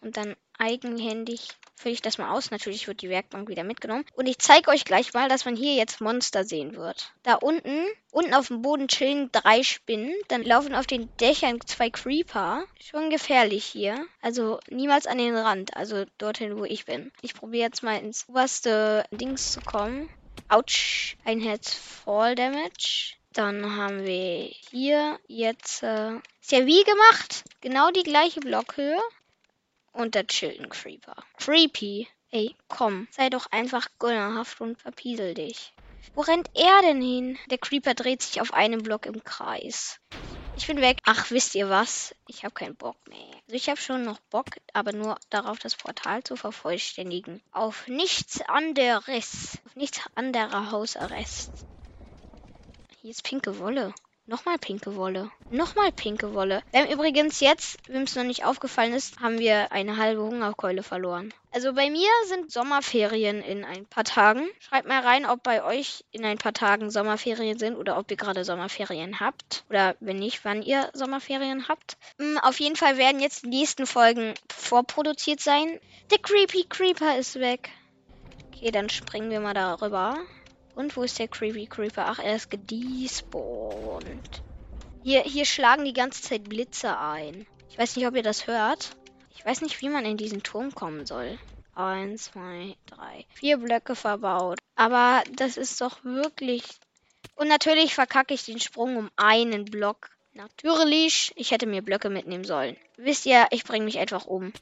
Und dann eigenhändig fülle ich das mal aus. Natürlich wird die Werkbank wieder mitgenommen. Und ich zeige euch gleich mal, dass man hier jetzt Monster sehen wird. Da unten, unten auf dem Boden chillen drei Spinnen. Dann laufen auf den Dächern zwei Creeper. Schon gefährlich hier. Also niemals an den Rand, also dorthin, wo ich bin. Ich probiere jetzt mal ins oberste Dings zu kommen. Autsch. Ein Herz Fall Damage. Dann haben wir hier jetzt. Äh, ist ja wie gemacht. Genau die gleiche Blockhöhe. Und der Chilton Creeper. Creepy. Ey, komm. Sei doch einfach gönnerhaft und verpiesel dich. Wo rennt er denn hin? Der Creeper dreht sich auf einem Block im Kreis. Ich bin weg. Ach, wisst ihr was? Ich habe keinen Bock mehr. Also ich habe schon noch Bock, aber nur darauf, das Portal zu vervollständigen. Auf nichts anderes. Auf nichts anderer Hausarrest. Hier ist pinke Wolle. Nochmal pinke Wolle. Nochmal pinke Wolle. Wir haben übrigens jetzt, wem es noch nicht aufgefallen ist, haben wir eine halbe Hungerkeule verloren. Also bei mir sind Sommerferien in ein paar Tagen. Schreibt mal rein, ob bei euch in ein paar Tagen Sommerferien sind oder ob ihr gerade Sommerferien habt. Oder wenn nicht, wann ihr Sommerferien habt. Hm, auf jeden Fall werden jetzt die nächsten Folgen vorproduziert sein. Der Creepy Creeper ist weg. Okay, dann springen wir mal darüber. Und wo ist der Creepy Creeper? Ach, er ist gedespawnt. Hier, hier schlagen die ganze Zeit Blitze ein. Ich weiß nicht, ob ihr das hört. Ich weiß nicht, wie man in diesen Turm kommen soll. Eins, zwei, drei. Vier Blöcke verbaut. Aber das ist doch wirklich. Und natürlich verkacke ich den Sprung um einen Block. Natürlich. Ich hätte mir Blöcke mitnehmen sollen. Wisst ihr, ich bringe mich einfach um.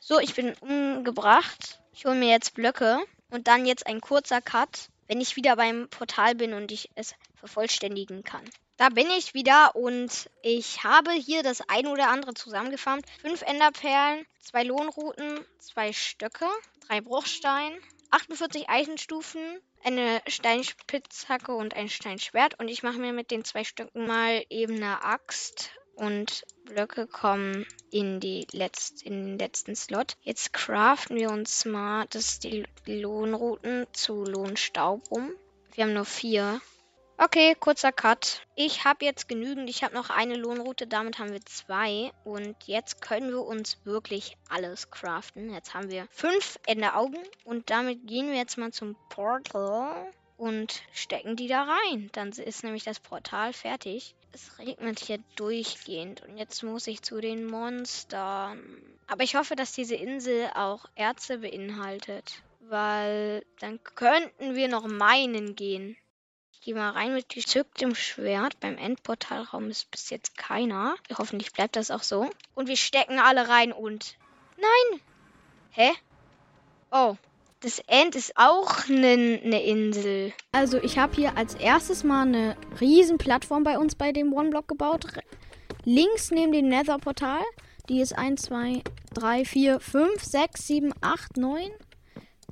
So, ich bin umgebracht. Ich hole mir jetzt Blöcke. Und dann jetzt ein kurzer Cut wenn ich wieder beim Portal bin und ich es vervollständigen kann. Da bin ich wieder und ich habe hier das ein oder andere zusammengefarmt. Fünf Enderperlen, zwei Lohnrouten, zwei Stöcke, drei Bruchstein, 48 Eichenstufen, eine Steinspitzhacke und ein Steinschwert. Und ich mache mir mit den zwei Stücken mal eben eine Axt und Blöcke kommen in, die letzt, in den letzten Slot. Jetzt craften wir uns mal das die Lohnrouten zu Lohnstaub um. Wir haben nur vier. Okay, kurzer Cut. Ich habe jetzt genügend. Ich habe noch eine Lohnroute, damit haben wir zwei. Und jetzt können wir uns wirklich alles craften. Jetzt haben wir fünf Enderaugen. Und damit gehen wir jetzt mal zum Portal und stecken die da rein. Dann ist nämlich das Portal fertig. Es regnet hier durchgehend und jetzt muss ich zu den Monstern. Aber ich hoffe, dass diese Insel auch Erze beinhaltet, weil dann könnten wir noch meinen gehen. Ich gehe mal rein mit gezücktem Schwert. Beim Endportalraum ist bis jetzt keiner. Hoffentlich bleibt das auch so. Und wir stecken alle rein und... Nein! Hä? Oh, das End ist auch eine ne Insel. Also ich habe hier als erstes mal eine riesen Plattform bei uns bei dem One-Block gebaut. Links neben dem Nether-Portal. Die ist 1, 2, 3, 4, 5, 6, 7, 8, 9,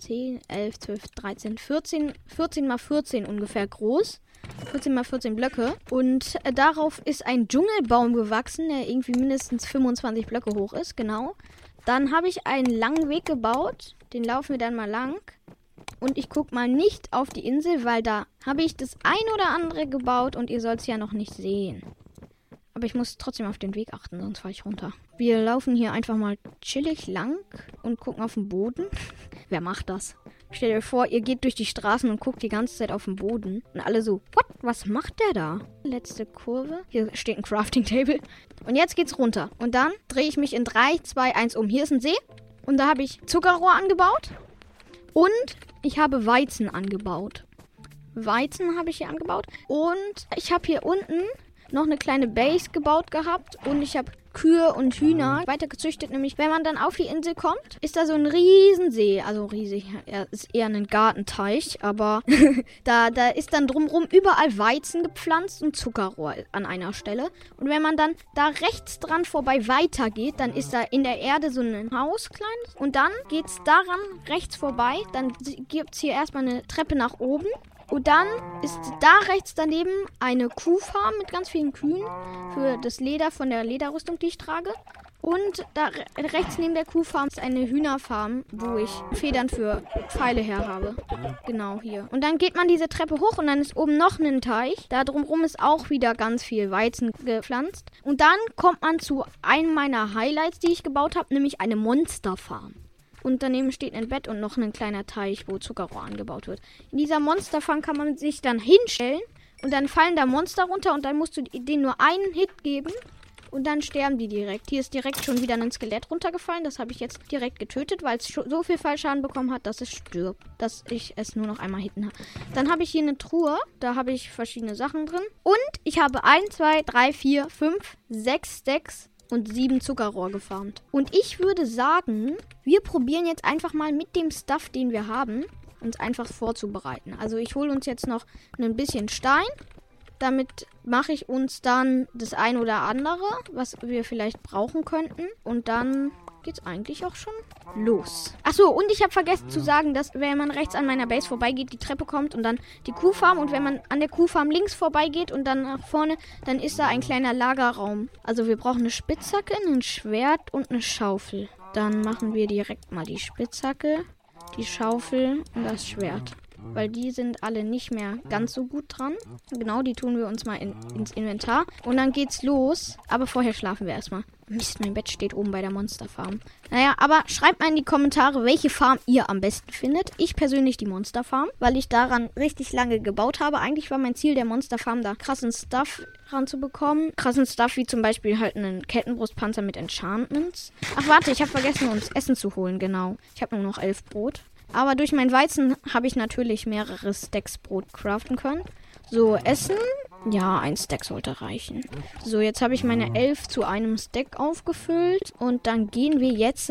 10, 11, 12, 13, 14, 14 mal 14 ungefähr groß. 14 mal 14 Blöcke. Und äh, darauf ist ein Dschungelbaum gewachsen, der irgendwie mindestens 25 Blöcke hoch ist, genau. Dann habe ich einen langen Weg gebaut. Den laufen wir dann mal lang. Und ich gucke mal nicht auf die Insel, weil da habe ich das ein oder andere gebaut und ihr sollt es ja noch nicht sehen. Aber ich muss trotzdem auf den Weg achten, sonst falle ich runter. Wir laufen hier einfach mal chillig lang und gucken auf den Boden. Wer macht das? Stell dir vor, ihr geht durch die Straßen und guckt die ganze Zeit auf den Boden. Und alle so, what? Was macht der da? Letzte Kurve. Hier steht ein Crafting Table. Und jetzt geht's runter. Und dann drehe ich mich in 3, 2, 1 um. Hier ist ein See. Und da habe ich Zuckerrohr angebaut. Und ich habe Weizen angebaut. Weizen habe ich hier angebaut. Und ich habe hier unten noch eine kleine Base gebaut gehabt. Und ich habe Kühe und Hühner weiter gezüchtet. Nämlich, wenn man dann auf die Insel kommt, ist da so ein Riesensee. Also riesig, er ist eher ein Gartenteich, aber da, da ist dann drumrum überall Weizen gepflanzt und Zuckerrohr an einer Stelle. Und wenn man dann da rechts dran vorbei weitergeht, dann ist da in der Erde so ein Haus kleines. Und dann geht es daran rechts vorbei. Dann gibt es hier erstmal eine Treppe nach oben. Und dann ist da rechts daneben eine Kuhfarm mit ganz vielen Kühen für das Leder von der Lederrüstung, die ich trage. Und da rechts neben der Kuhfarm ist eine Hühnerfarm, wo ich Federn für Pfeile her habe. Genau hier. Und dann geht man diese Treppe hoch und dann ist oben noch ein Teich. Da drumherum ist auch wieder ganz viel Weizen gepflanzt. Und dann kommt man zu einem meiner Highlights, die ich gebaut habe, nämlich eine Monsterfarm. Und daneben steht ein Bett und noch ein kleiner Teich, wo Zuckerrohr angebaut wird. In dieser Monsterfang kann man sich dann hinstellen und dann fallen da Monster runter und dann musst du denen nur einen Hit geben. und dann sterben die direkt. Hier ist direkt schon wieder ein Skelett runtergefallen. Das habe ich jetzt direkt getötet, weil es so viel Fallschaden bekommen hat, dass es stirbt. Dass ich es nur noch einmal hitten habe. Dann habe ich hier eine Truhe. Da habe ich verschiedene Sachen drin. Und ich habe 1, 2, 3, 4, 5, 6 Stacks und sieben Zuckerrohr gefarmt. Und ich würde sagen, wir probieren jetzt einfach mal mit dem Stuff, den wir haben, uns einfach vorzubereiten. Also ich hole uns jetzt noch ein bisschen Stein. Damit mache ich uns dann das ein oder andere, was wir vielleicht brauchen könnten. Und dann geht's eigentlich auch schon los. Achso, und ich habe vergessen zu sagen, dass wenn man rechts an meiner Base vorbeigeht, die Treppe kommt und dann die Kuhfarm. Und wenn man an der Kuhfarm links vorbeigeht und dann nach vorne, dann ist da ein kleiner Lagerraum. Also wir brauchen eine Spitzhacke, ein Schwert und eine Schaufel. Dann machen wir direkt mal die Spitzhacke, die Schaufel und das Schwert weil die sind alle nicht mehr ganz so gut dran. Genau, die tun wir uns mal in, ins Inventar. Und dann geht's los. Aber vorher schlafen wir erstmal. Mist, mein Bett steht oben bei der Monsterfarm. Naja, aber schreibt mal in die Kommentare, welche Farm ihr am besten findet. Ich persönlich die Monsterfarm, weil ich daran richtig lange gebaut habe. Eigentlich war mein Ziel der Monsterfarm, da krassen Stuff ranzubekommen. Krassen Stuff wie zum Beispiel halt einen Kettenbrustpanzer mit Enchantments. Ach warte, ich habe vergessen, uns Essen zu holen, genau. Ich habe nur noch elf Brot. Aber durch mein Weizen habe ich natürlich mehrere Stacks Brot craften können. So, Essen. Ja, ein Stack sollte reichen. So, jetzt habe ich meine elf zu einem Stack aufgefüllt. Und dann gehen wir jetzt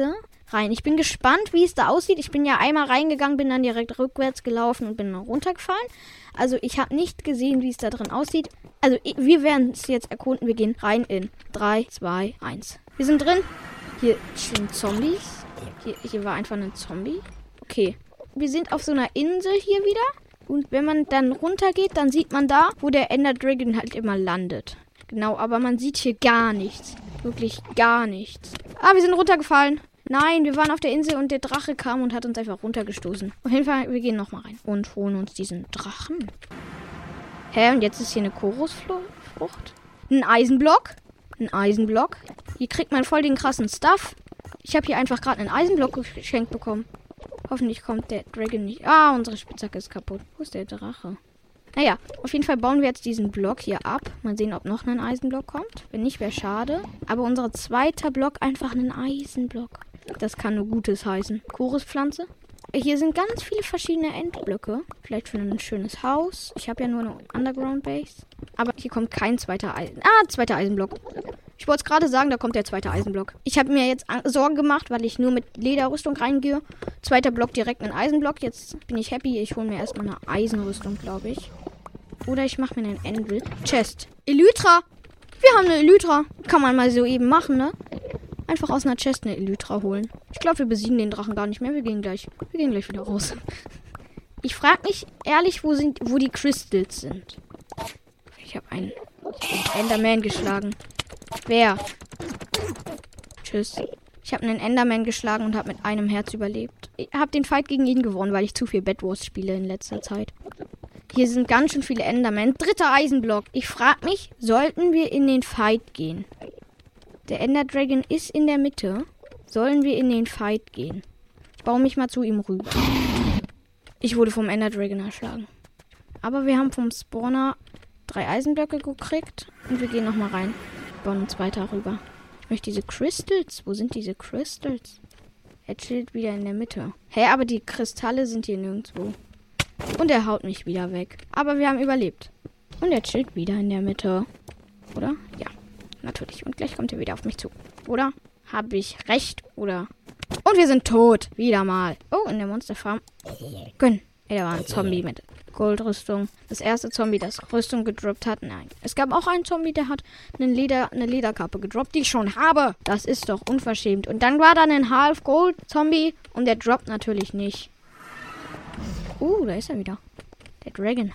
rein. Ich bin gespannt, wie es da aussieht. Ich bin ja einmal reingegangen, bin dann direkt rückwärts gelaufen und bin runtergefallen. Also ich habe nicht gesehen, wie es da drin aussieht. Also wir werden es jetzt erkunden. Wir gehen rein in 3, 2, 1. Wir sind drin. Hier sind Zombies. Hier, hier war einfach ein Zombie. Okay. Wir sind auf so einer Insel hier wieder. Und wenn man dann runtergeht, dann sieht man da, wo der Ender Dragon halt immer landet. Genau, aber man sieht hier gar nichts. Wirklich gar nichts. Ah, wir sind runtergefallen. Nein, wir waren auf der Insel und der Drache kam und hat uns einfach runtergestoßen. Auf jeden Fall, wir gehen nochmal rein und holen uns diesen Drachen. Hä, und jetzt ist hier eine Chorusfrucht. Ein Eisenblock. Ein Eisenblock. Hier kriegt man voll den krassen Stuff. Ich habe hier einfach gerade einen Eisenblock geschenkt bekommen. Hoffentlich kommt der Dragon nicht. Ah, unsere Spitzhacke ist kaputt. Wo ist der Drache? Naja, auf jeden Fall bauen wir jetzt diesen Block hier ab. Mal sehen, ob noch ein Eisenblock kommt. Wenn nicht, wäre schade. Aber unser zweiter Block einfach ein Eisenblock. Das kann nur Gutes heißen. Choruspflanze. Hier sind ganz viele verschiedene Endblöcke. Vielleicht für ein schönes Haus. Ich habe ja nur eine Underground Base. Aber hier kommt kein zweiter Eisen. Ah, zweiter Eisenblock. Ich wollte es gerade sagen, da kommt der zweite Eisenblock. Ich habe mir jetzt Sorgen gemacht, weil ich nur mit Lederrüstung reingehe. Zweiter Block direkt ein Eisenblock. Jetzt bin ich happy. Ich hole mir erstmal eine Eisenrüstung, glaube ich. Oder ich mache mir einen Anvil. Chest. Elytra! Wir haben eine Elytra. Kann man mal so eben machen, ne? Einfach aus einer Chest eine Elytra holen. Ich glaube, wir besiegen den Drachen gar nicht mehr. Wir gehen gleich. Wir gehen gleich wieder raus. Ich frage mich ehrlich, wo sind, wo die Crystals sind. Ich habe einen, einen Enderman geschlagen. Wer? Tschüss. Ich habe einen Enderman geschlagen und habe mit einem Herz überlebt. Ich habe den Fight gegen ihn gewonnen, weil ich zu viel Bed Wars spiele in letzter Zeit. Hier sind ganz schön viele Endermen. Dritter Eisenblock. Ich frage mich, sollten wir in den Fight gehen? Der Ender Dragon ist in der Mitte. Sollen wir in den Fight gehen? Ich baue mich mal zu ihm rüber. Ich wurde vom Ender Dragon erschlagen. Aber wir haben vom Spawner drei Eisenblöcke gekriegt und wir gehen nochmal rein bauen uns weiter rüber. Ich möchte diese Crystals. Wo sind diese Crystals? Er chillt wieder in der Mitte. Hä, hey, aber die Kristalle sind hier nirgendwo. Und er haut mich wieder weg. Aber wir haben überlebt. Und er chillt wieder in der Mitte. Oder? Ja, natürlich. Und gleich kommt er wieder auf mich zu. Oder? Habe ich recht? Oder? Und wir sind tot. Wieder mal. Oh, in der Monsterfarm. Gönn. Ey, da war ein Zombie mit Goldrüstung. Das erste Zombie, das Rüstung gedroppt hat. Nein. Es gab auch einen Zombie, der hat eine, Leder, eine Lederkappe gedroppt, die ich schon habe. Das ist doch unverschämt. Und dann war da ein Half-Gold-Zombie und der droppt natürlich nicht. Uh, da ist er wieder. Der Dragon.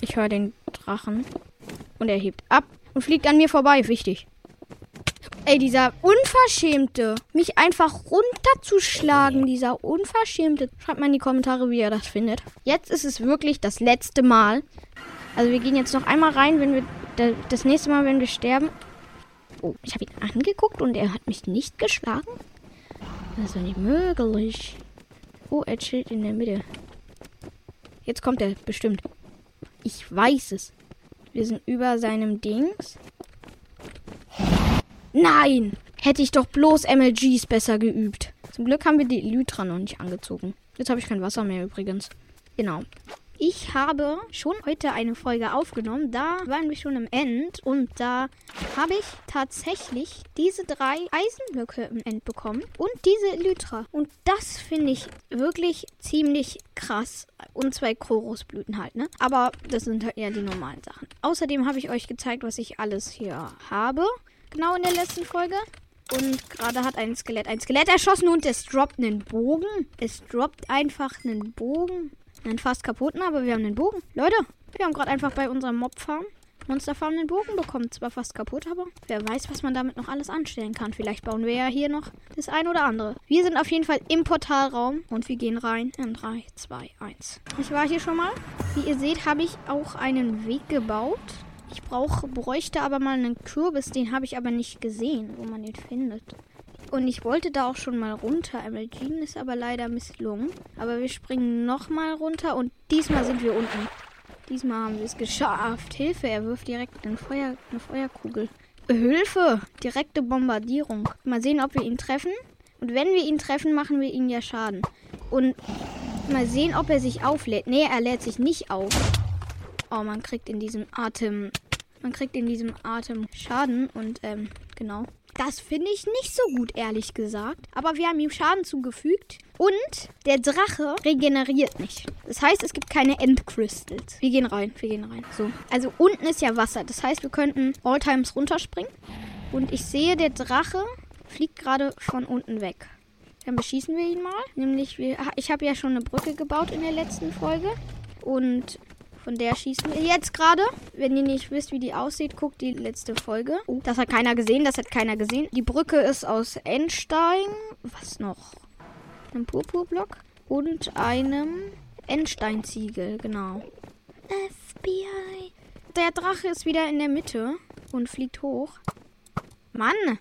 Ich höre den Drachen. Und er hebt ab und fliegt an mir vorbei. Wichtig. Ey, dieser Unverschämte. Mich einfach runterzuschlagen. Dieser Unverschämte. Schreibt mal in die Kommentare, wie ihr das findet. Jetzt ist es wirklich das letzte Mal. Also wir gehen jetzt noch einmal rein, wenn wir. Das nächste Mal, wenn wir sterben. Oh, ich habe ihn angeguckt und er hat mich nicht geschlagen. Das ist doch nicht möglich. Oh, er chillt in der Mitte. Jetzt kommt er bestimmt. Ich weiß es. Wir sind über seinem Dings. Nein! Hätte ich doch bloß MLGs besser geübt. Zum Glück haben wir die Elytra noch nicht angezogen. Jetzt habe ich kein Wasser mehr übrigens. Genau. Ich habe schon heute eine Folge aufgenommen. Da waren wir schon im End und da habe ich tatsächlich diese drei Eisenblöcke im End bekommen und diese Elytra. Und das finde ich wirklich ziemlich krass. Und zwei Chorusblüten halt, ne? Aber das sind halt eher die normalen Sachen. Außerdem habe ich euch gezeigt, was ich alles hier habe. Genau in der letzten Folge. Und gerade hat ein Skelett ein Skelett erschossen und es droppt einen Bogen. Es droppt einfach einen Bogen. Einen fast kaputten, aber wir haben den Bogen. Leute, wir haben gerade einfach bei unserer Mob-Farm Monsterfarm den Bogen bekommen. Zwar fast kaputt, aber wer weiß, was man damit noch alles anstellen kann. Vielleicht bauen wir ja hier noch das ein oder andere. Wir sind auf jeden Fall im Portalraum und wir gehen rein in 3, 2, 1. Ich war hier schon mal. Wie ihr seht, habe ich auch einen Weg gebaut. Ich brauche, bräuchte aber mal einen Kürbis, den habe ich aber nicht gesehen, wo man den findet. Und ich wollte da auch schon mal runter. Emergine ist aber leider misslungen. Aber wir springen nochmal runter und diesmal sind wir unten. Diesmal haben wir es geschafft. Hilfe, er wirft direkt ein Feuer, eine Feuerkugel. Hilfe! Direkte Bombardierung. Mal sehen, ob wir ihn treffen. Und wenn wir ihn treffen, machen wir ihn ja Schaden. Und mal sehen, ob er sich auflädt. Nee, er lädt sich nicht auf. Oh, man kriegt in diesem Atem. Man kriegt in diesem Atem Schaden und ähm, genau. Das finde ich nicht so gut, ehrlich gesagt. Aber wir haben ihm Schaden zugefügt. Und der Drache regeneriert nicht. Das heißt, es gibt keine Endcrystals. Wir gehen rein, wir gehen rein. So. Also unten ist ja Wasser. Das heißt, wir könnten Alltimes runterspringen. Und ich sehe, der Drache fliegt gerade von unten weg. Dann beschießen wir ihn mal. Nämlich, wir, ich habe ja schon eine Brücke gebaut in der letzten Folge. Und von der schießen wir jetzt gerade. Wenn ihr nicht wisst, wie die aussieht, guckt die letzte Folge. Oh, das hat keiner gesehen, das hat keiner gesehen. Die Brücke ist aus Endstein. Was noch? Einem Purpurblock und einem Endsteinziegel, genau. FBI. Der Drache ist wieder in der Mitte und fliegt hoch. Mann!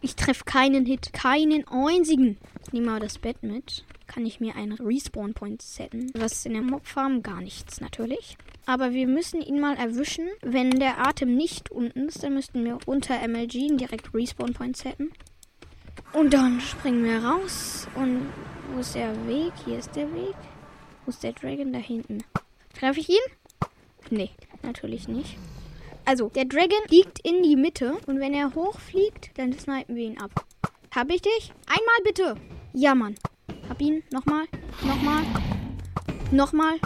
Ich treffe keinen Hit, keinen einzigen. Ich nehme mal das Bett mit kann ich mir einen Respawn Point setzen. Was in der Mob Farm gar nichts natürlich. Aber wir müssen ihn mal erwischen. Wenn der Atem nicht unten ist, dann müssten wir unter MLG direkt Respawn Point setzen. Und dann springen wir raus. Und wo ist der Weg? Hier ist der Weg. Wo ist der Dragon? Da hinten. Treffe ich ihn? Nee, natürlich nicht. Also, der Dragon liegt in die Mitte. Und wenn er hochfliegt, dann snipen wir ihn ab. Hab ich dich? Einmal bitte. Ja, Mann. Hab ihn. Nochmal. Nochmal. Nochmal.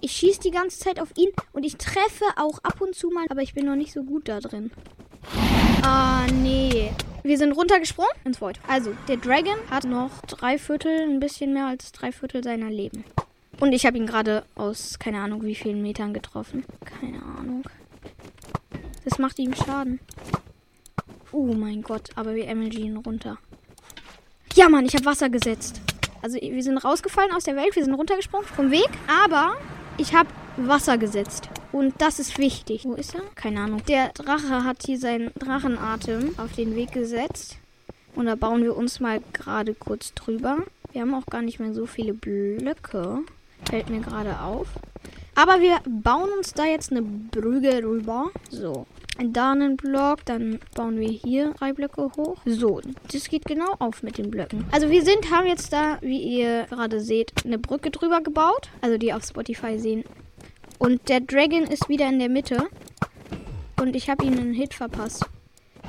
Ich schieße die ganze Zeit auf ihn und ich treffe auch ab und zu mal, aber ich bin noch nicht so gut da drin. Ah, nee. Wir sind runtergesprungen ins Void. Also, der Dragon hat noch drei Viertel, ein bisschen mehr als drei Viertel seiner Leben. Und ich habe ihn gerade aus keine Ahnung wie vielen Metern getroffen. Keine Ahnung. Das macht ihm Schaden. Oh mein Gott, aber wir MLG ihn runter. Ja, Mann, ich habe Wasser gesetzt. Also wir sind rausgefallen aus der Welt, wir sind runtergesprungen vom Weg, aber ich habe Wasser gesetzt. Und das ist wichtig. Wo ist er? Keine Ahnung. Der Drache hat hier seinen Drachenatem auf den Weg gesetzt. Und da bauen wir uns mal gerade kurz drüber. Wir haben auch gar nicht mehr so viele Blöcke. Fällt mir gerade auf. Aber wir bauen uns da jetzt eine Brücke rüber. So da einen Block, dann bauen wir hier drei Blöcke hoch. So, das geht genau auf mit den Blöcken. Also wir sind, haben jetzt da, wie ihr gerade seht, eine Brücke drüber gebaut. Also die auf Spotify sehen. Und der Dragon ist wieder in der Mitte. Und ich habe ihm einen Hit verpasst.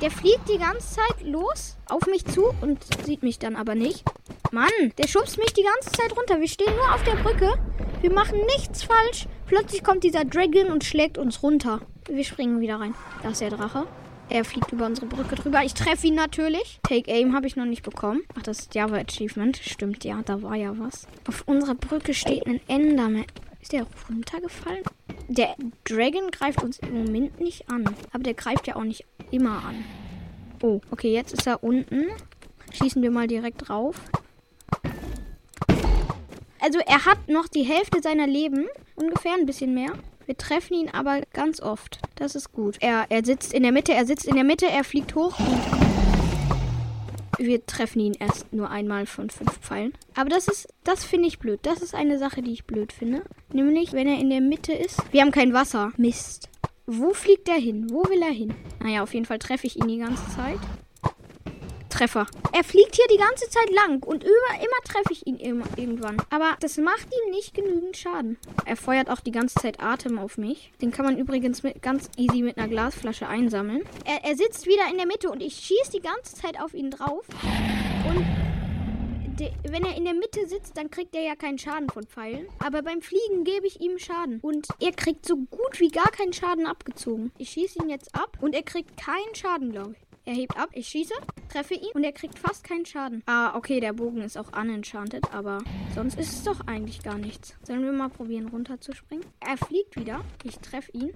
Der fliegt die ganze Zeit los auf mich zu und sieht mich dann aber nicht. Mann, der schubst mich die ganze Zeit runter. Wir stehen nur auf der Brücke. Wir machen nichts falsch. Plötzlich kommt dieser Dragon und schlägt uns runter. Wir springen wieder rein. Da ist der Drache. Er fliegt über unsere Brücke drüber. Ich treffe ihn natürlich. Take Aim habe ich noch nicht bekommen. Ach, das ist Java Achievement. Stimmt, ja, da war ja was. Auf unserer Brücke steht ein Enderman. Ist der runtergefallen? Der Dragon greift uns im Moment nicht an. Aber der greift ja auch nicht immer an. Oh, okay, jetzt ist er unten. Schießen wir mal direkt drauf. Also er hat noch die Hälfte seiner Leben. Ungefähr ein bisschen mehr. Wir treffen ihn aber ganz oft. Das ist gut. Er, er sitzt in der Mitte, er sitzt in der Mitte, er fliegt hoch wir treffen ihn erst nur einmal von fünf Pfeilen. Aber das ist, das finde ich blöd. Das ist eine Sache, die ich blöd finde. Nämlich, wenn er in der Mitte ist. Wir haben kein Wasser. Mist. Wo fliegt er hin? Wo will er hin? Naja, auf jeden Fall treffe ich ihn die ganze Zeit. Treffer. Er fliegt hier die ganze Zeit lang und über, immer treffe ich ihn immer, irgendwann. Aber das macht ihm nicht genügend Schaden. Er feuert auch die ganze Zeit Atem auf mich. Den kann man übrigens mit, ganz easy mit einer Glasflasche einsammeln. Er, er sitzt wieder in der Mitte und ich schieße die ganze Zeit auf ihn drauf. Und wenn er in der Mitte sitzt, dann kriegt er ja keinen Schaden von Pfeilen. Aber beim Fliegen gebe ich ihm Schaden. Und er kriegt so gut wie gar keinen Schaden abgezogen. Ich schieße ihn jetzt ab und er kriegt keinen Schaden, glaube ich. Er hebt ab, ich schieße, treffe ihn und er kriegt fast keinen Schaden. Ah, okay, der Bogen ist auch unenchanted, aber sonst ist es doch eigentlich gar nichts. Sollen wir mal probieren, runterzuspringen? Er fliegt wieder. Ich treffe ihn.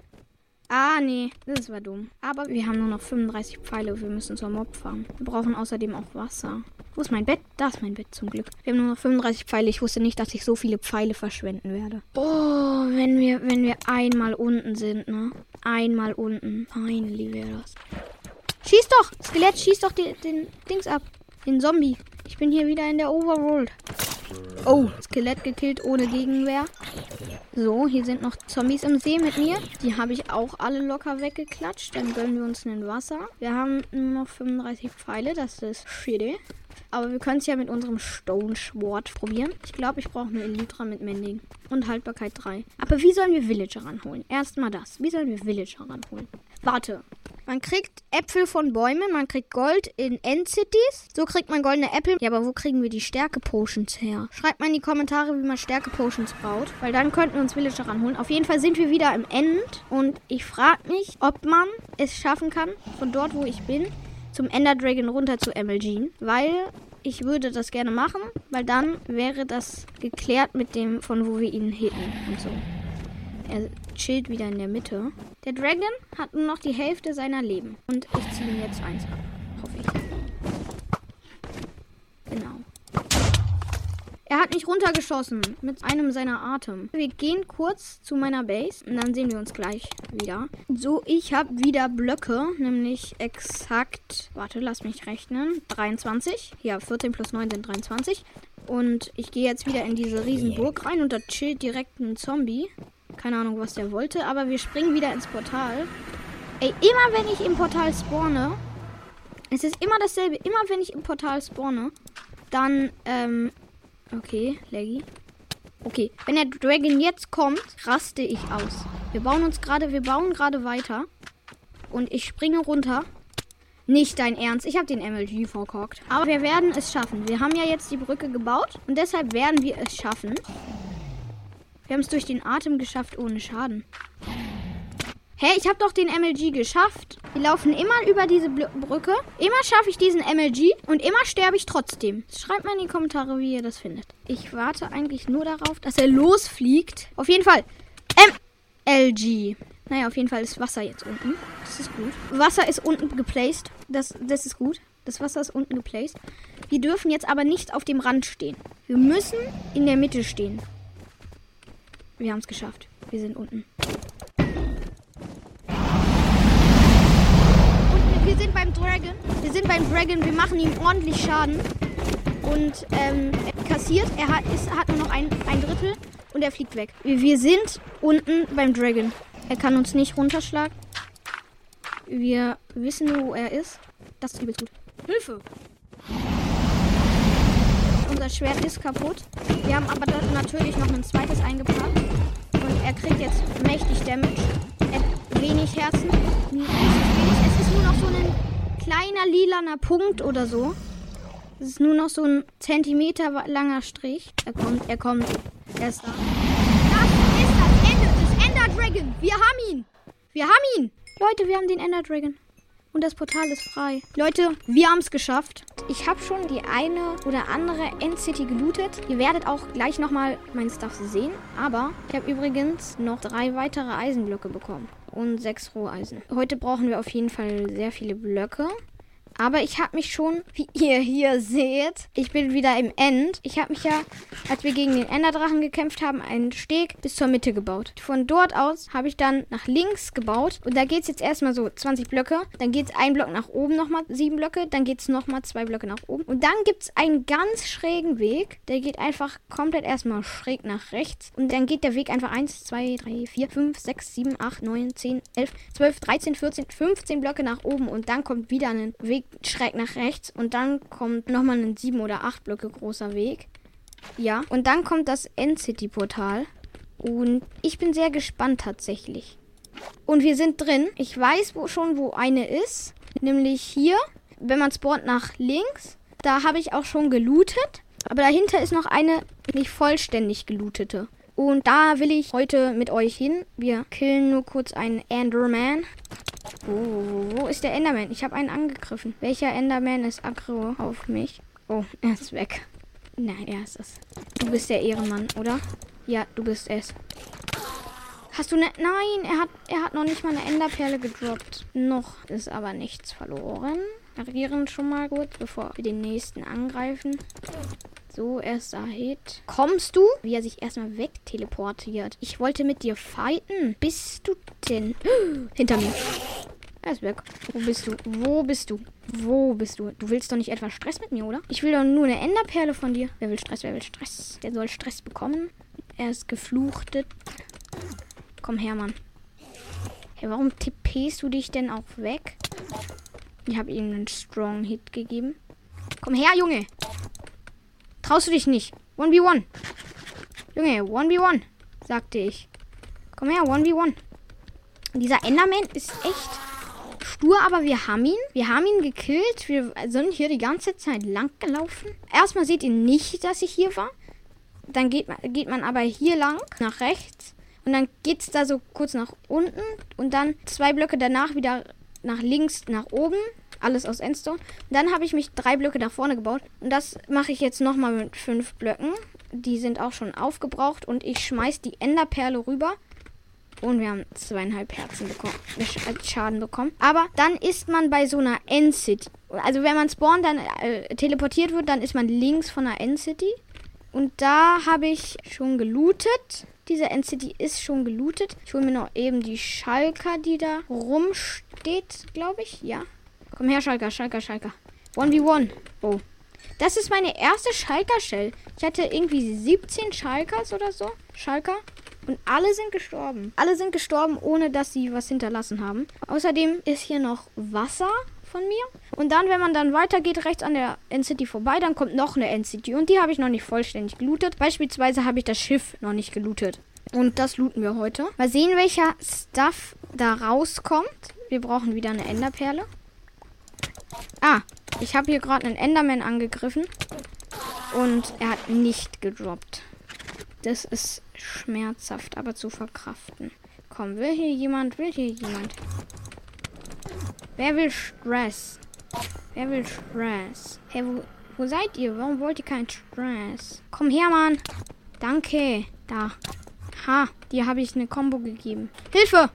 Ah, nee, das war dumm. Aber wir haben nur noch 35 Pfeile. Wir müssen zur Mob fahren. Wir brauchen außerdem auch Wasser. Wo ist mein Bett? Da ist mein Bett zum Glück. Wir haben nur noch 35 Pfeile. Ich wusste nicht, dass ich so viele Pfeile verschwenden werde. Oh, wenn wir, wenn wir einmal unten sind, ne? Einmal unten. Finally wäre das. Schieß doch! Skelett, schieß doch den, den Dings ab. Den Zombie. Ich bin hier wieder in der Overworld. Oh, Skelett gekillt ohne Gegenwehr. So, hier sind noch Zombies im See mit mir. Die habe ich auch alle locker weggeklatscht. Dann gönnen wir uns ein Wasser. Wir haben nur noch 35 Pfeile. Das ist shitty. Aber wir können es ja mit unserem Stone Sword probieren. Ich glaube, ich brauche eine Elytra mit Mending. Und Haltbarkeit 3. Aber wie sollen wir Villager ranholen? Erstmal das. Wie sollen wir Villager ranholen? Warte. Man kriegt Äpfel von Bäumen, man kriegt Gold in End-Cities. So kriegt man goldene Äpfel. Ja, aber wo kriegen wir die Stärke-Potions her? Schreibt mal in die Kommentare, wie man Stärke-Potions baut. Weil dann könnten wir uns Villager ranholen. Auf jeden Fall sind wir wieder im End. Und ich frage mich, ob man es schaffen kann, von dort, wo ich bin, zum Ender Dragon runter zu MLG. Weil ich würde das gerne machen, weil dann wäre das geklärt mit dem, von wo wir ihn hitten und so. Er chillt wieder in der Mitte. Der Dragon hat nur noch die Hälfte seiner Leben. Und ich ziehe ihm jetzt eins ab. Hoffe ich. Genau. Er hat mich runtergeschossen mit einem seiner Atem. Wir gehen kurz zu meiner Base und dann sehen wir uns gleich wieder. So, ich habe wieder Blöcke, nämlich exakt, warte, lass mich rechnen, 23. Ja, 14 plus 9 sind 23. Und ich gehe jetzt wieder in diese Riesenburg rein und da chillt direkt ein Zombie. Keine Ahnung, was der wollte, aber wir springen wieder ins Portal. Ey, immer wenn ich im Portal spawne, es ist immer dasselbe. Immer wenn ich im Portal spawne, dann, ähm, okay, laggy. Okay, wenn der Dragon jetzt kommt, raste ich aus. Wir bauen uns gerade, wir bauen gerade weiter. Und ich springe runter. Nicht dein Ernst, ich habe den MLG verkockt. Aber wir werden es schaffen. Wir haben ja jetzt die Brücke gebaut und deshalb werden wir es schaffen. Wir haben es durch den Atem geschafft ohne Schaden. Hä, ich habe doch den MLG geschafft. Wir laufen immer über diese Bl Brücke. Immer schaffe ich diesen MLG und immer sterbe ich trotzdem. Schreibt mal in die Kommentare, wie ihr das findet. Ich warte eigentlich nur darauf, dass er losfliegt. Auf jeden Fall. MLG. Naja, auf jeden Fall ist Wasser jetzt unten. Das ist gut. Wasser ist unten geplaced. Das, das ist gut. Das Wasser ist unten geplaced. Wir dürfen jetzt aber nicht auf dem Rand stehen. Wir müssen in der Mitte stehen. Wir haben es geschafft. Wir sind unten. Und wir sind beim Dragon. Wir sind beim Dragon. Wir machen ihm ordentlich Schaden. Und ähm, er kassiert. Er hat, ist, hat nur noch ein, ein Drittel. Und er fliegt weg. Wir, sind unten beim Dragon. Er kann uns nicht runterschlagen. Wir wissen nur, wo er ist. Das ist übelst gut. Hilfe! Unser Schwert ist kaputt. Wir haben aber natürlich noch ein zweites eingepackt. Und er kriegt jetzt mächtig Damage. Wenig Herzen. Es ist nur noch so ein kleiner lilaner Punkt oder so. Es ist nur noch so ein Zentimeter langer Strich. Er kommt, er kommt. Er ist da. Das ist das Ende des Ender Dragon. Wir haben ihn. Wir haben ihn. Leute, wir haben den Ender Dragon. Und das Portal ist frei. Leute, wir haben es geschafft. Ich habe schon die eine oder andere Endcity gelootet. Ihr werdet auch gleich nochmal mein Stuff sehen. Aber ich habe übrigens noch drei weitere Eisenblöcke bekommen. Und sechs Roheisen. Heute brauchen wir auf jeden Fall sehr viele Blöcke. Aber ich habe mich schon, wie ihr hier seht, ich bin wieder im End. Ich habe mich ja, als wir gegen den Enderdrachen gekämpft haben, einen Steg bis zur Mitte gebaut. Von dort aus habe ich dann nach links gebaut. Und da geht es jetzt erstmal so 20 Blöcke. Dann geht es ein Block nach oben nochmal sieben Blöcke. Dann geht es nochmal zwei Blöcke nach oben. Und dann gibt es einen ganz schrägen Weg. Der geht einfach komplett erstmal schräg nach rechts. Und dann geht der Weg einfach 1, 2, 3, 4, 5, 6, 7, 8, 9, 10, 11, 12, 13, 14, 15 Blöcke nach oben. Und dann kommt wieder ein Weg schräg nach rechts. Und dann kommt nochmal ein 7 oder 8 Blöcke großer Weg. Ja. Und dann kommt das End-City-Portal. Und ich bin sehr gespannt tatsächlich. Und wir sind drin. Ich weiß wo schon, wo eine ist. Nämlich hier. Wenn man spawnt nach links. Da habe ich auch schon gelootet. Aber dahinter ist noch eine nicht vollständig gelootete. Und da will ich heute mit euch hin. Wir killen nur kurz einen Enderman. Wo, wo ist der Enderman? Ich habe einen angegriffen. Welcher Enderman ist aggro auf mich? Oh, er ist weg. Nein, er ist es. Du bist der Ehrenmann, oder? Ja, du bist es. Hast du ne... Nein, er hat, er hat noch nicht mal eine Enderperle gedroppt. Noch ist aber nichts verloren. Agieren schon mal gut, bevor wir den nächsten angreifen. So, erster Hit. Kommst du? Wie er sich erstmal wegteleportiert. Ich wollte mit dir fighten. Bist du denn? Hinter mir. Er ist weg. Wo bist du? Wo bist du? Wo bist du? Du willst doch nicht etwa Stress mit mir, oder? Ich will doch nur eine Enderperle von dir. Wer will Stress? Wer will Stress? Der soll Stress bekommen. Er ist gefluchtet. Komm her, Mann. Hey, warum tippest du dich denn auch weg? Ich habe ihm einen Strong Hit gegeben. Komm her, Junge. Traust du dich nicht? 1v1. Junge, 1v1, sagte ich. Komm her, 1v1. Dieser Enderman ist echt stur, aber wir haben ihn. Wir haben ihn gekillt. Wir sind hier die ganze Zeit lang gelaufen. Erstmal seht ihr nicht, dass ich hier war. Dann geht man, geht man aber hier lang, nach rechts. Und dann geht es da so kurz nach unten. Und dann zwei Blöcke danach wieder nach links, nach oben. Alles aus Endstone. Dann habe ich mich drei Blöcke nach vorne gebaut. Und das mache ich jetzt nochmal mit fünf Blöcken. Die sind auch schon aufgebraucht. Und ich schmeiß die Enderperle rüber. Und wir haben zweieinhalb Herzen bekommen, als Schaden bekommen. Aber dann ist man bei so einer End-City. Also wenn man spawnt, dann äh, teleportiert wird, dann ist man links von einer End-City. Und da habe ich schon gelootet. Diese End-City ist schon gelootet. Ich hole mir noch eben die Schalker, die da rumsteht, glaube ich. Ja. Komm her, Schalker, Schalker, Schalker. 1v1. Oh. Das ist meine erste Schalker-Shell. Ich hatte irgendwie 17 Schalkers oder so. Schalker. Und alle sind gestorben. Alle sind gestorben, ohne dass sie was hinterlassen haben. Außerdem ist hier noch Wasser von mir. Und dann, wenn man dann weitergeht, rechts an der End-City vorbei, dann kommt noch eine End-City. Und die habe ich noch nicht vollständig gelootet. Beispielsweise habe ich das Schiff noch nicht gelootet. Und das looten wir heute. Mal sehen, welcher Stuff da rauskommt. Wir brauchen wieder eine Enderperle. Ah, ich habe hier gerade einen Enderman angegriffen. Und er hat nicht gedroppt. Das ist schmerzhaft, aber zu verkraften. Komm, will hier jemand? Will hier jemand? Wer will Stress? Wer will Stress? Hey, wo, wo seid ihr? Warum wollt ihr keinen Stress? Komm her, Mann. Danke. Da. Ha, dir habe ich eine Combo gegeben. Hilfe!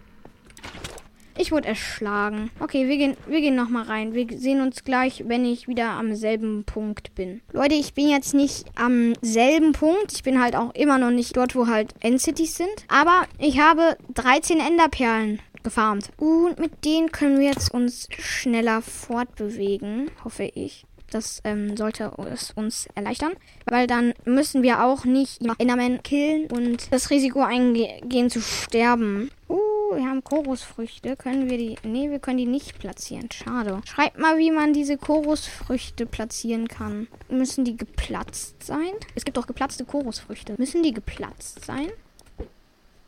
Ich wurde erschlagen. Okay, wir gehen, wir gehen nochmal rein. Wir sehen uns gleich, wenn ich wieder am selben Punkt bin. Leute, ich bin jetzt nicht am selben Punkt. Ich bin halt auch immer noch nicht dort, wo halt End-Cities sind. Aber ich habe 13 Enderperlen gefarmt. Und mit denen können wir jetzt uns schneller fortbewegen, hoffe ich. Das ähm, sollte es uns erleichtern, weil dann müssen wir auch nicht Enderman killen und das Risiko eingehen zu sterben. Uh, wir haben Chorusfrüchte. Können wir die... Nee, wir können die nicht platzieren. Schade. Schreibt mal, wie man diese Chorusfrüchte platzieren kann. Müssen die geplatzt sein? Es gibt auch geplatzte Chorusfrüchte. Müssen die geplatzt sein?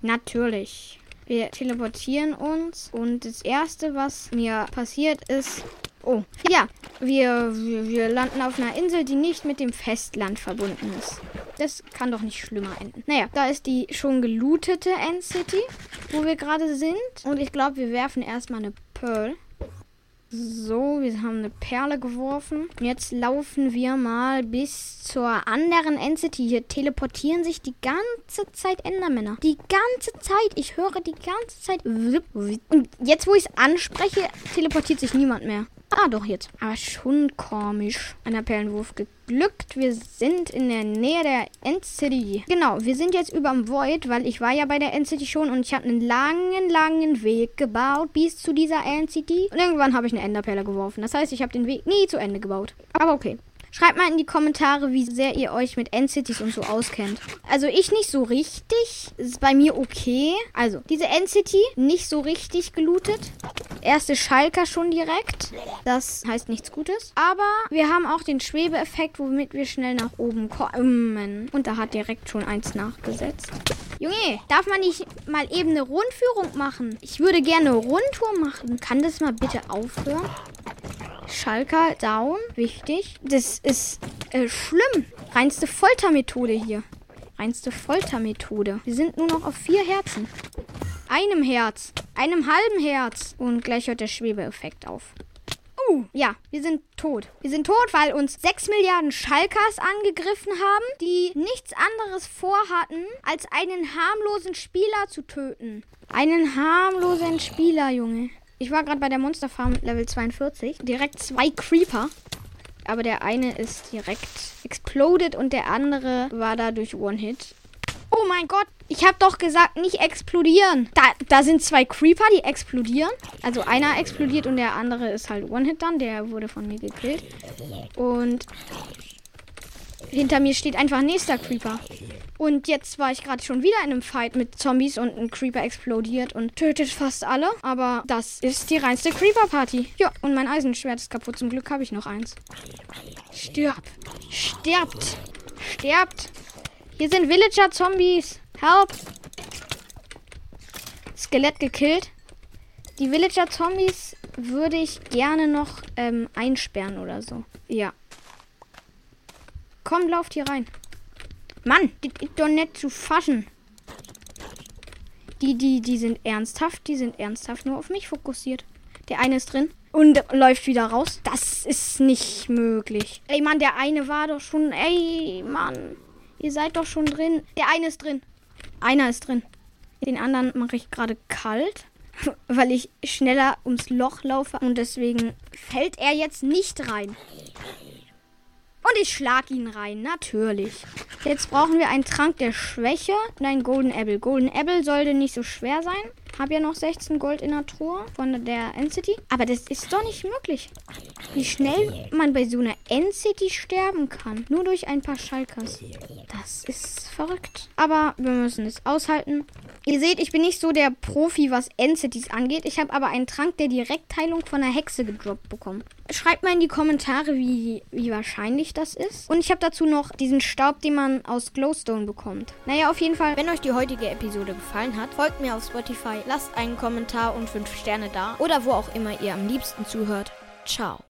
Natürlich. Wir teleportieren uns und das erste, was mir passiert ist, Oh, ja, wir, wir, wir landen auf einer Insel, die nicht mit dem Festland verbunden ist. Das kann doch nicht schlimmer enden. Naja, da ist die schon gelootete End-City, wo wir gerade sind. Und ich glaube, wir werfen erstmal eine Pearl. So, wir haben eine Perle geworfen. Jetzt laufen wir mal bis zur anderen End-City. Hier teleportieren sich die ganze Zeit Endermänner. Die ganze Zeit. Ich höre die ganze Zeit. Und jetzt, wo ich es anspreche, teleportiert sich niemand mehr. Ah, doch jetzt. Aber schon komisch. Ein Perlenwurf geglückt. Wir sind in der Nähe der End-City. Genau, wir sind jetzt überm Void, weil ich war ja bei der End-City schon und ich habe einen langen, langen Weg gebaut bis zu dieser End-City. Und irgendwann habe ich eine Enderperle geworfen. Das heißt, ich habe den Weg nie zu Ende gebaut. Aber okay. Schreibt mal in die Kommentare, wie sehr ihr euch mit End-Cities und so auskennt. Also ich nicht so richtig. Ist bei mir okay. Also, diese End-City nicht so richtig gelootet. Erste Schalker schon direkt. Das heißt nichts Gutes. Aber wir haben auch den Schwebeeffekt, womit wir schnell nach oben kommen. Und da hat direkt schon eins nachgesetzt. Junge, darf man nicht mal eben eine Rundführung machen? Ich würde gerne eine Rundtour machen. Kann das mal bitte aufhören? Schalker down. Wichtig. Das ist äh, schlimm. Reinste Foltermethode hier. Reinste Foltermethode. Wir sind nur noch auf vier Herzen. Einem Herz. Einem halben Herz. Und gleich hört der Schwebeeffekt auf. Uh, ja, wir sind tot. Wir sind tot, weil uns 6 Milliarden Schalkers angegriffen haben, die nichts anderes vorhatten, als einen harmlosen Spieler zu töten. Einen harmlosen Spieler, Junge. Ich war gerade bei der Monsterfarm Level 42. Direkt zwei Creeper. Aber der eine ist direkt exploded und der andere war dadurch One-Hit. Oh mein Gott, ich habe doch gesagt, nicht explodieren. Da, da sind zwei Creeper, die explodieren. Also einer explodiert und der andere ist halt One-Hit dann. Der wurde von mir gekillt. Und hinter mir steht einfach nächster Creeper. Und jetzt war ich gerade schon wieder in einem Fight mit Zombies und ein Creeper explodiert und tötet fast alle. Aber das ist die reinste Creeper-Party. Ja, und mein Eisenschwert ist kaputt. Zum Glück habe ich noch eins. Stirb. Sterbt. Sterbt. Hier sind Villager-Zombies. Help. Skelett gekillt. Die Villager-Zombies würde ich gerne noch ähm, einsperren oder so. Ja. Komm, lauft hier rein. Mann, das ist doch nicht zu fassen. Die, die, die sind ernsthaft, die sind ernsthaft nur auf mich fokussiert. Der eine ist drin und läuft wieder raus. Das ist nicht möglich. Ey, Mann, der eine war doch schon. Ey, Mann. Ihr seid doch schon drin. Der eine ist drin. Einer ist drin. Den anderen mache ich gerade kalt, weil ich schneller ums Loch laufe und deswegen fällt er jetzt nicht rein. Und ich schlag ihn rein, natürlich. Jetzt brauchen wir einen Trank der Schwäche und einen Golden Apple. Golden Apple sollte nicht so schwer sein. Hab ja noch 16 Gold in der Truhe von der N-City. Aber das ist doch nicht möglich. Wie schnell man bei so einer N-City sterben kann. Nur durch ein paar Schalkers. Das ist verrückt. Aber wir müssen es aushalten. Ihr seht, ich bin nicht so der Profi, was N-Cities angeht. Ich habe aber einen Trank der Direktheilung von einer Hexe gedroppt bekommen. Schreibt mal in die Kommentare, wie, wie wahrscheinlich das ist. Und ich habe dazu noch diesen Staub, den man aus Glowstone bekommt. Naja, auf jeden Fall, wenn euch die heutige Episode gefallen hat, folgt mir auf Spotify, lasst einen Kommentar und 5 Sterne da. Oder wo auch immer ihr am liebsten zuhört. Ciao.